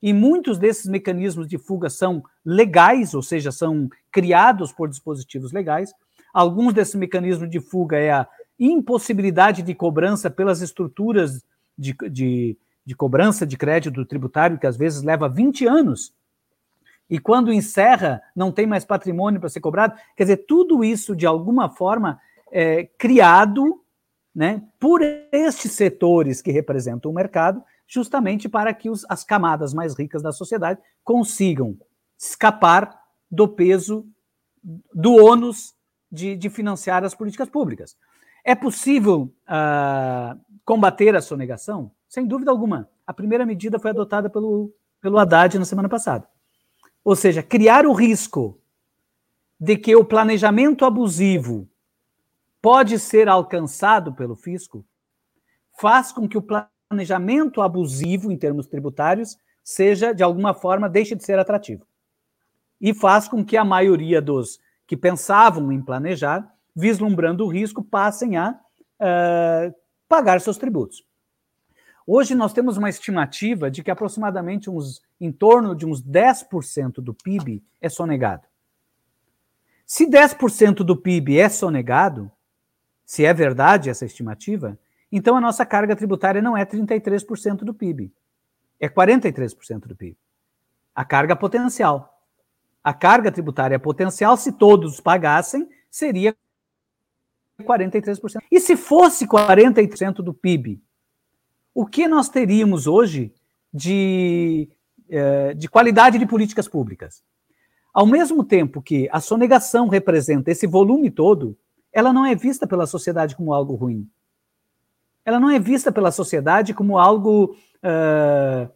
e muitos desses mecanismos de fuga são legais, ou seja, são criados por dispositivos legais. Alguns desses mecanismos de fuga é a impossibilidade de cobrança pelas estruturas de, de, de cobrança de crédito tributário, que às vezes leva 20 anos e quando encerra, não tem mais patrimônio para ser cobrado. Quer dizer, tudo isso, de alguma forma, é criado né, por estes setores que representam o mercado, justamente para que os, as camadas mais ricas da sociedade consigam escapar do peso, do ônus de, de financiar as políticas públicas. É possível uh, combater a sonegação? Sem dúvida alguma. A primeira medida foi adotada pelo, pelo Haddad na semana passada. Ou seja, criar o risco de que o planejamento abusivo pode ser alcançado pelo fisco faz com que o planejamento abusivo em termos tributários seja de alguma forma deixe de ser atrativo. E faz com que a maioria dos que pensavam em planejar, vislumbrando o risco, passem a uh, pagar seus tributos. Hoje nós temos uma estimativa de que aproximadamente uns em torno de uns 10% do PIB é sonegado. Se 10% do PIB é sonegado, se é verdade essa estimativa, então a nossa carga tributária não é 33% do PIB, é 43% do PIB. A carga potencial. A carga tributária potencial, se todos pagassem, seria 43%. E se fosse 40% do PIB, o que nós teríamos hoje de, é, de qualidade de políticas públicas. Ao mesmo tempo que a sonegação representa esse volume todo, ela não é vista pela sociedade como algo ruim. Ela não é vista pela sociedade como algo uh,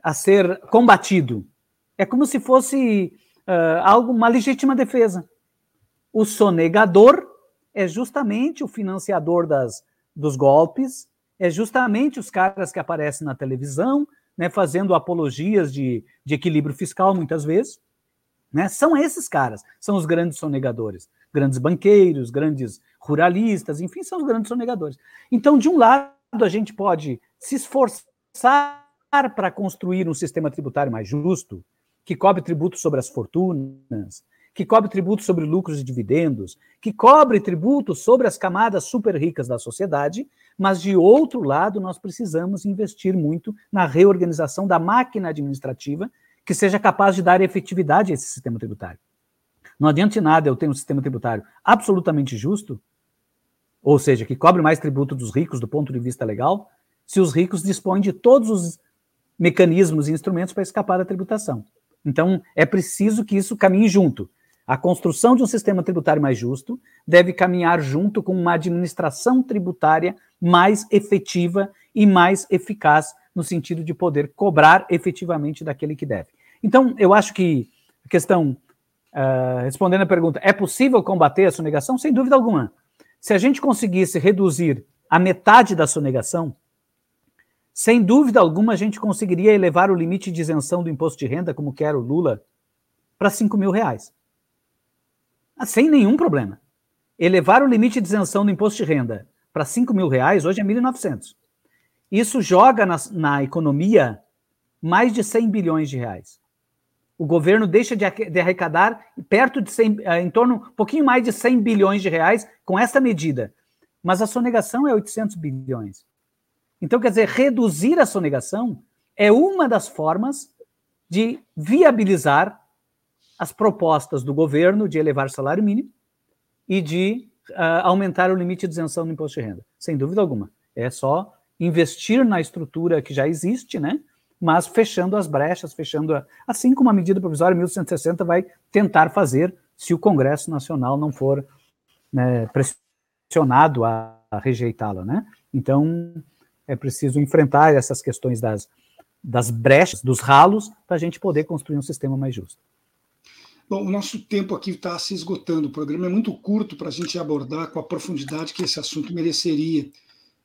a ser combatido. É como se fosse uh, algo, uma legítima defesa. O sonegador é justamente o financiador das, dos golpes, é justamente os caras que aparecem na televisão, né, fazendo apologias de, de equilíbrio fiscal, muitas vezes. Né? São esses caras, são os grandes sonegadores. Grandes banqueiros, grandes ruralistas, enfim, são os grandes sonegadores. Então, de um lado, a gente pode se esforçar para construir um sistema tributário mais justo, que cobre tributos sobre as fortunas, que cobre tributos sobre lucros e dividendos, que cobre tributos sobre as camadas super ricas da sociedade, mas de outro lado, nós precisamos investir muito na reorganização da máquina administrativa que seja capaz de dar efetividade a esse sistema tributário. Não adianta nada eu ter um sistema tributário absolutamente justo, ou seja, que cobre mais tributo dos ricos do ponto de vista legal, se os ricos dispõem de todos os mecanismos e instrumentos para escapar da tributação. Então, é preciso que isso caminhe junto. A construção de um sistema tributário mais justo deve caminhar junto com uma administração tributária mais efetiva e mais eficaz no sentido de poder cobrar efetivamente daquele que deve. Então, eu acho que a questão, uh, respondendo a pergunta, é possível combater a sonegação? Sem dúvida alguma. Se a gente conseguisse reduzir a metade da sonegação, sem dúvida alguma a gente conseguiria elevar o limite de isenção do imposto de renda, como quer o Lula, para 5 mil reais sem nenhum problema. Elevar o limite de isenção do imposto de renda para 5 mil reais, hoje é 1.900. Isso joga na, na, economia mais de 100 bilhões de reais. O governo deixa de, de arrecadar perto de 100, eh, em torno, um pouquinho mais de 100 bilhões de reais com essa medida. Mas a sonegação é 800 bilhões. Então, quer dizer, reduzir a sonegação é uma das formas de viabilizar as propostas do governo de elevar o salário mínimo e de uh, aumentar o limite de isenção do imposto de renda. Sem dúvida alguma. É só investir na estrutura que já existe, né? Mas fechando as brechas, fechando. A... Assim como a medida provisória 1160 vai tentar fazer se o Congresso Nacional não for né, pressionado a, a rejeitá-la, né? Então, é preciso enfrentar essas questões das, das brechas, dos ralos, para a gente poder construir um sistema mais justo. Bom, o nosso tempo aqui está se esgotando. O programa é muito curto para a gente abordar com a profundidade que esse assunto mereceria.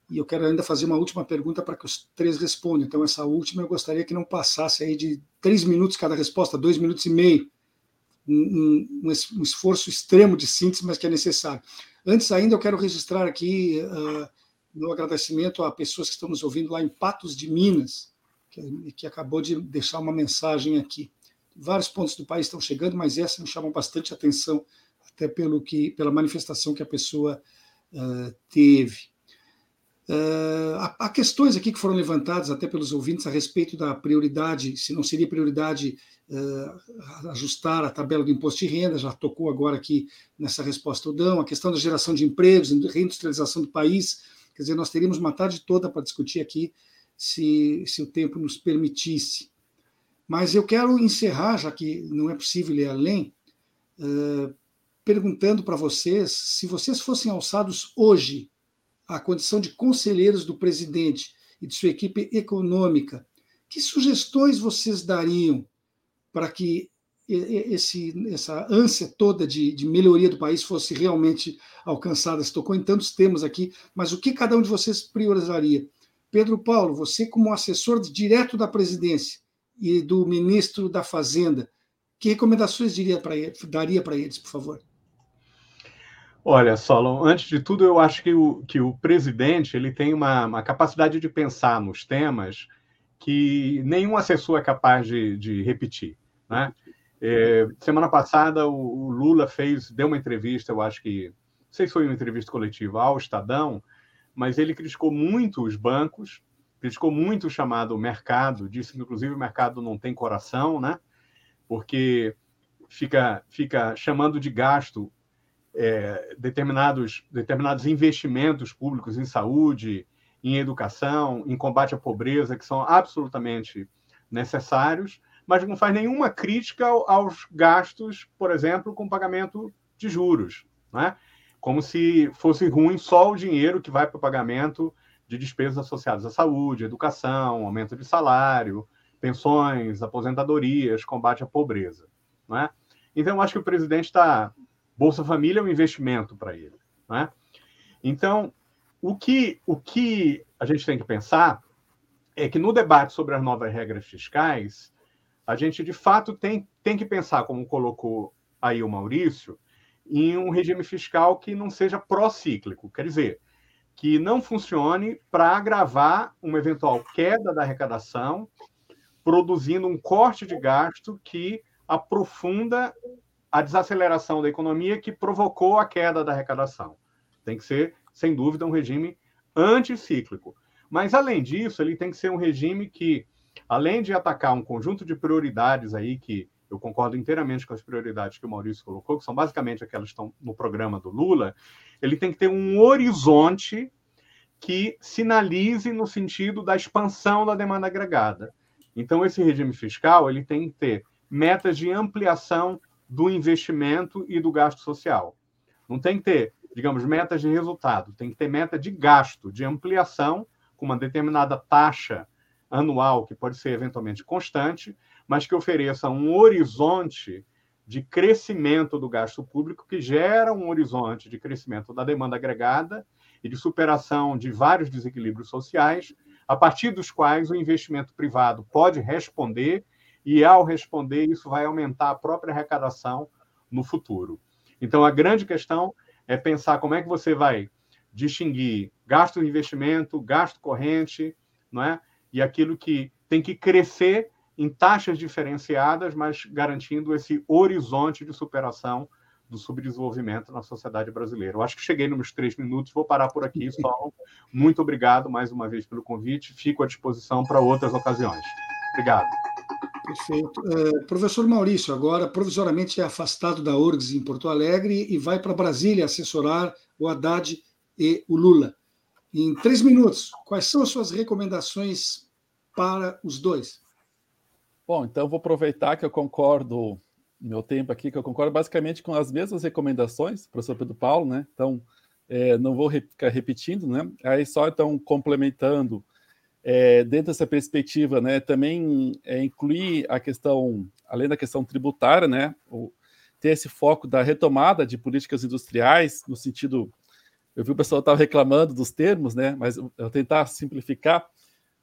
E eu quero ainda fazer uma última pergunta para que os três respondam. Então, essa última eu gostaria que não passasse aí de três minutos cada resposta, dois minutos e meio. Um, um, um esforço extremo de síntese, mas que é necessário. Antes ainda, eu quero registrar aqui uh, meu agradecimento a pessoas que estão nos ouvindo lá em Patos de Minas, que, que acabou de deixar uma mensagem aqui vários pontos do país estão chegando, mas essa me chama bastante atenção, até pelo que, pela manifestação que a pessoa uh, teve. Uh, há, questões aqui que foram levantadas até pelos ouvintes a respeito da prioridade, se não seria prioridade uh, ajustar a tabela do imposto de renda, já tocou agora aqui nessa resposta o Dão, a questão da geração de empregos, reindustrialização do país, quer dizer, nós teríamos uma tarde toda para discutir aqui, se, se o tempo nos permitisse. Mas eu quero encerrar, já que não é possível ir além, uh, perguntando para vocês se vocês fossem alçados hoje à condição de conselheiros do presidente e de sua equipe econômica, que sugestões vocês dariam para que esse, essa ânsia toda de, de, melhoria do país fosse realmente alcançada? Se tocou em tantos temas aqui, mas o que cada um de vocês priorizaria? Pedro Paulo, você, como assessor direto da presidência, e do ministro da Fazenda. Que recomendações diria ele, daria para eles, por favor? Olha, Solon, antes de tudo, eu acho que o, que o presidente ele tem uma, uma capacidade de pensar nos temas que nenhum assessor é capaz de, de repetir. Né? É, semana passada, o, o, Lula fez, deu uma entrevista, eu acho que, não sei se foi uma entrevista coletiva ao Estadão, mas ele criticou muito os bancos, criticou muito o chamado mercado, disse que, inclusive, o mercado não tem coração, né? porque fica, fica chamando de gasto é, determinados, determinados investimentos públicos em saúde, em educação, em combate à pobreza, que são absolutamente necessários, mas não faz nenhuma crítica aos gastos, por exemplo, com pagamento de juros. Né? Como se fosse ruim só o dinheiro que vai para o pagamento de despesas associadas à saúde, educação, aumento de salário, pensões, aposentadorias, combate à pobreza. É? Então, eu acho que o presidente está. Bolsa Família é um investimento para ele. É? Então, o que, o que a gente tem que pensar é que no debate sobre as novas regras fiscais, a gente de fato tem, tem que pensar, como colocou aí o Maurício, em um regime fiscal que não seja pró-cíclico. Quer dizer, que não funcione para agravar uma eventual queda da arrecadação, produzindo um corte de gasto que aprofunda a desaceleração da economia que provocou a queda da arrecadação. Tem que ser, sem dúvida, um regime anticíclico. Mas, além disso, ele tem que ser um regime que, além de atacar um conjunto de prioridades aí que eu concordo inteiramente com as prioridades que o Maurício colocou, que são basicamente aquelas que estão no programa do Lula, ele tem que ter um horizonte que sinalize no sentido da expansão da demanda agregada. Então, esse regime fiscal ele tem que ter metas de ampliação do investimento e do gasto social. Não tem que ter, digamos, metas de resultado, tem que ter meta de gasto, de ampliação, com uma determinada taxa anual, que pode ser eventualmente constante, mas que ofereça um horizonte de crescimento do gasto público que gera um horizonte de crescimento da demanda agregada e de superação de vários desequilíbrios sociais, a partir dos quais o investimento privado pode responder e, ao responder, isso vai aumentar a própria arrecadação no futuro. Então, a grande questão é pensar como é que você vai distinguir gasto investimento, gasto corrente, não é? E aquilo que tem que crescer em taxas diferenciadas, mas garantindo esse horizonte de superação do subdesenvolvimento na sociedade brasileira. Eu acho que cheguei nos três minutos, vou parar por aqui. Só muito obrigado mais uma vez pelo convite, fico à disposição para outras ocasiões. Obrigado. Perfeito. Uh, professor Maurício, agora provisoriamente é afastado da URGS em Porto Alegre e vai para Brasília assessorar o Haddad e o Lula. Em três minutos, quais são as suas recomendações para os dois? Bom, então vou aproveitar que eu concordo, meu tempo aqui, que eu concordo basicamente com as mesmas recomendações, professor Pedro Paulo, né? Então, é, não vou ficar repetindo, né? Aí só então complementando, é, dentro dessa perspectiva, né, também é, incluir a questão, além da questão tributária, né, o, ter esse foco da retomada de políticas industriais, no sentido. Eu vi o pessoal estava reclamando dos termos, né? Mas eu vou tentar simplificar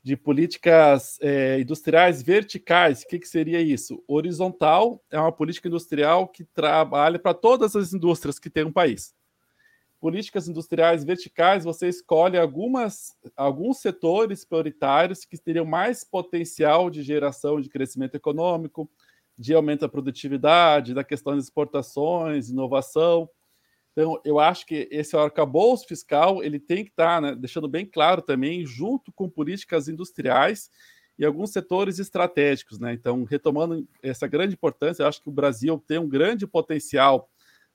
de políticas é, industriais verticais. O que, que seria isso? Horizontal é uma política industrial que trabalha para todas as indústrias que tem um país. Políticas industriais verticais, você escolhe algumas, alguns setores prioritários que teriam mais potencial de geração de crescimento econômico, de aumento da produtividade, da questão das exportações, inovação. Então, eu acho que esse arcabouço fiscal ele tem que estar, né, deixando bem claro também, junto com políticas industriais e alguns setores estratégicos. Né? Então, retomando essa grande importância, eu acho que o Brasil tem um grande potencial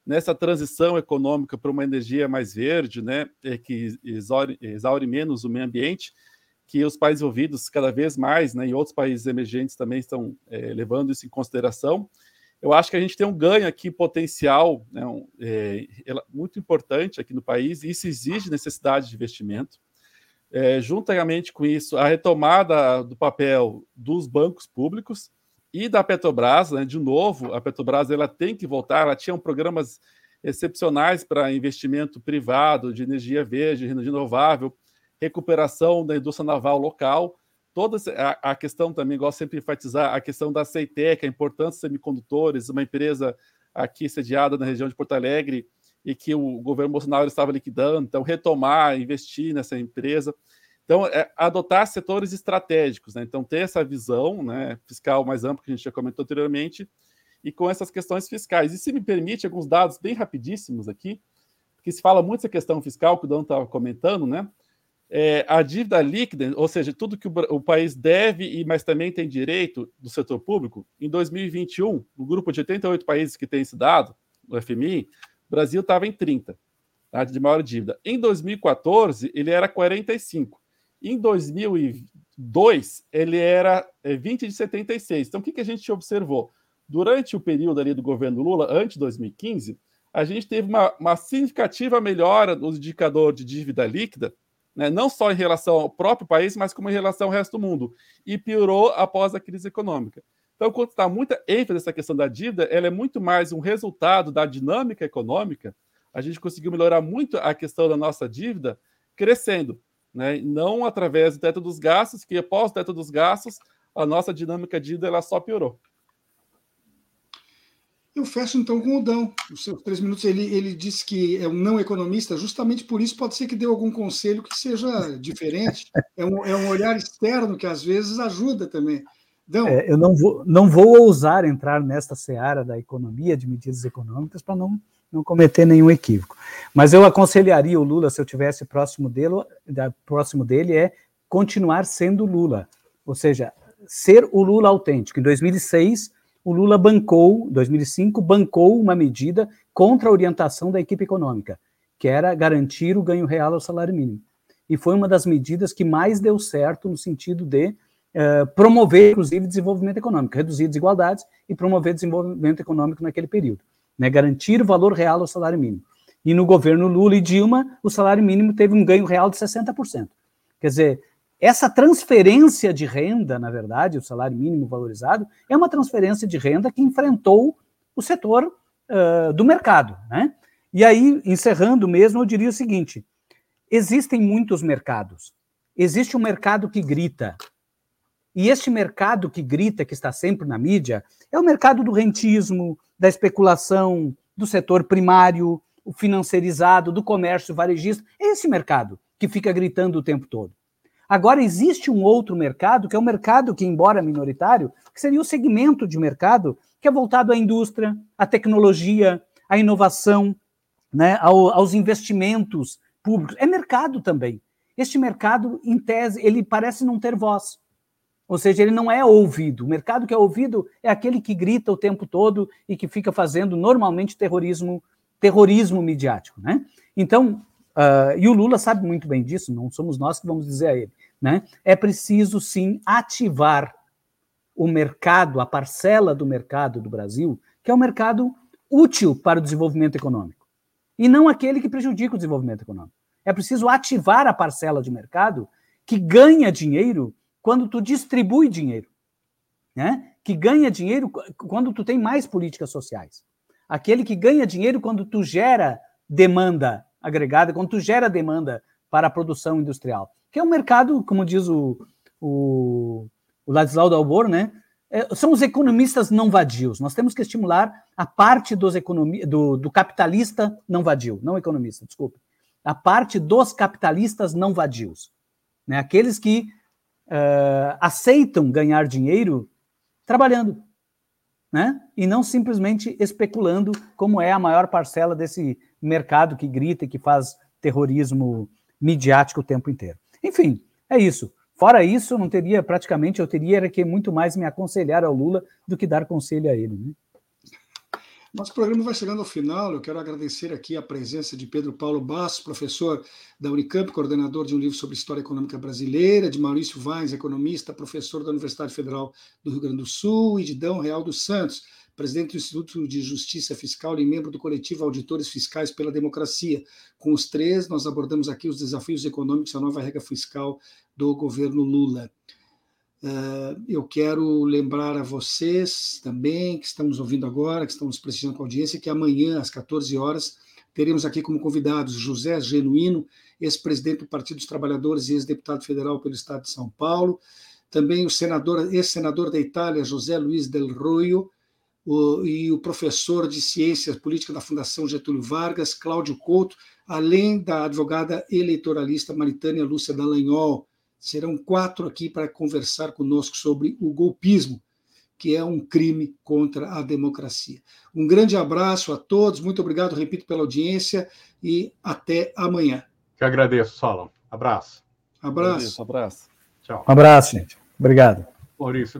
nessa transição econômica para uma energia mais verde, né, que exaure, exaure menos o meio ambiente, que os países envolvidos cada vez mais, né, e outros países emergentes também estão é, levando isso em consideração. Eu acho que a gente tem um ganho aqui potencial né, um, é, muito importante aqui no país, e isso exige necessidade de investimento. É, juntamente com isso, a retomada do papel dos bancos públicos e da Petrobras, né, de novo, a Petrobras ela tem que voltar, ela tinha programas excepcionais para investimento privado de energia verde, renovável, recuperação da indústria naval local, toda a, questão também, gosto sempre de enfatizar, a questão da CEITEC, a importância de semicondutores, uma empresa aqui sediada na região de Porto Alegre e que o governo Bolsonaro estava liquidando, então retomar, investir nessa empresa. Então, é, adotar setores estratégicos, né? então ter essa visão né, fiscal mais ampla que a gente já comentou anteriormente, e com essas questões fiscais. E se me permite, alguns dados bem rapidíssimos aqui, porque se fala muito essa questão fiscal que o Dan estava comentando, né? É, a dívida líquida, ou seja, tudo que o, o, país deve, e mas também tem direito do setor público, em 2021, no grupo de 88 países que tem esse dado, o FMI, o Brasil estava em 30, tá, de maior dívida. Em 2014, ele era 45. Em 2002, ele era 20 é, de 76. Então, o que, que a gente observou? Durante o período ali do governo Lula, antes de 2015, a gente teve uma, uma significativa melhora no indicador de dívida líquida, né? não só em relação ao próprio país, mas como em relação ao resto do mundo, e piorou após a crise econômica. Então, quando está muita ênfase nessa questão da dívida, ela é muito mais um resultado da dinâmica econômica. A gente conseguiu melhorar muito a questão da nossa dívida crescendo, né? não através do teto dos gastos, que após o teto dos gastos, a nossa dinâmica de dívida ela só piorou. Eu fecho então com o Dão. Os seus três minutos, ele, ele disse que é um não economista, justamente por isso pode ser que dê algum conselho que seja diferente. É um, é um olhar externo que às vezes ajuda também. Dão. É, eu não vou, não vou ousar entrar nesta seara da economia, de medidas econômicas, para não, não cometer nenhum equívoco. Mas eu aconselharia o Lula, se eu tivesse próximo dele, próximo dele, é continuar sendo Lula. Ou seja, ser o Lula autêntico. Em 2006 o Lula bancou, 2005, bancou uma medida contra a orientação da equipe econômica, que era garantir o ganho real ao salário mínimo. E foi uma das medidas que mais deu certo no sentido de uh, promover, inclusive, desenvolvimento econômico, reduzir desigualdades e promover desenvolvimento econômico naquele período. Né? Garantir o valor real ao salário mínimo. E no governo Lula e Dilma, o salário mínimo teve um ganho real de 60%. Quer dizer, essa transferência de renda, na verdade, o salário mínimo valorizado, é uma transferência de renda que enfrentou o setor uh, do mercado. Né? E aí, encerrando mesmo, eu diria o seguinte: existem muitos mercados. Existe um mercado que grita. E este mercado que grita, que está sempre na mídia, é o mercado do rentismo, da especulação, do setor primário, o financiarizado, do comércio varejista. É esse mercado que fica gritando o tempo todo. Agora, existe um outro mercado, que é um mercado que, embora minoritário, que seria o segmento de mercado que é voltado à indústria, à tecnologia, à inovação, né, ao, aos investimentos públicos. É mercado também. Este mercado, em tese, ele parece não ter voz. Ou seja, ele não é ouvido. O mercado que é ouvido é aquele que grita o tempo todo e que fica fazendo normalmente terrorismo, terrorismo midiático, né? Então, uh, e o Lula sabe muito bem disso, não somos nós que vamos dizer a ele né? É preciso sim ativar o mercado, a parcela do mercado do Brasil, que é um mercado útil para o desenvolvimento econômico, e não aquele que prejudica o desenvolvimento econômico. É preciso ativar a parcela de mercado que ganha dinheiro quando tu distribui dinheiro, né? Que ganha dinheiro quando tu tem mais políticas sociais. aquele que ganha dinheiro quando tu gera demanda agregada, quando tu gera demanda para a produção industrial, que é um mercado, como diz o, o, o Ladislau Dalbor, né? É, são os economistas não vadios. Nós temos que estimular a parte dos economi do, do capitalista não vadio, não economista, desculpe. A parte dos capitalistas não vadios. Né? Aqueles que uh, aceitam ganhar dinheiro trabalhando, né? E não simplesmente especulando, como é a maior parcela desse mercado que grita e que faz terrorismo midiático o tempo inteiro. Enfim, é isso. Fora isso, não teria praticamente, eu teria que muito mais me aconselhar ao Lula do que dar conselho a ele. Né? Nosso programa vai chegando ao final. Eu quero agradecer aqui a presença de Pedro Paulo Bastos, professor da Unicamp, coordenador de um livro sobre história econômica brasileira, de Maurício Vaz, economista, professor da Universidade Federal do Rio Grande do Sul, e de Dão Real dos Santos, presidente do Instituto de Justiça Fiscal e membro do coletivo Auditores Fiscais pela Democracia. Com os três, nós abordamos aqui os desafios econômicos, a nova regra fiscal do governo Lula. Uh, eu quero lembrar a vocês também, que estamos ouvindo agora, que estamos prestigiando com a audiência, que amanhã, às 14 horas, teremos aqui como convidados José Genuíno, ex-presidente do Partido dos Trabalhadores e ex-deputado federal pelo Estado de São Paulo, também o senador, ex-senador da Itália, José Luiz Del Roio, o, e o professor de Ciências Políticas da Fundação Getúlio Vargas, Cláudio Couto, além da advogada eleitoralista Maritânia Lúcia Dallagnol, Serão quatro aqui para conversar conosco sobre o golpismo, que é um crime contra a democracia. Um grande abraço a todos, muito obrigado, repito, pela audiência e até amanhã. Que agradeço, Solon. Abraço. Abraço. Agradeço, abraço. Tchau. Um abraço, gente. Obrigado. Maurício,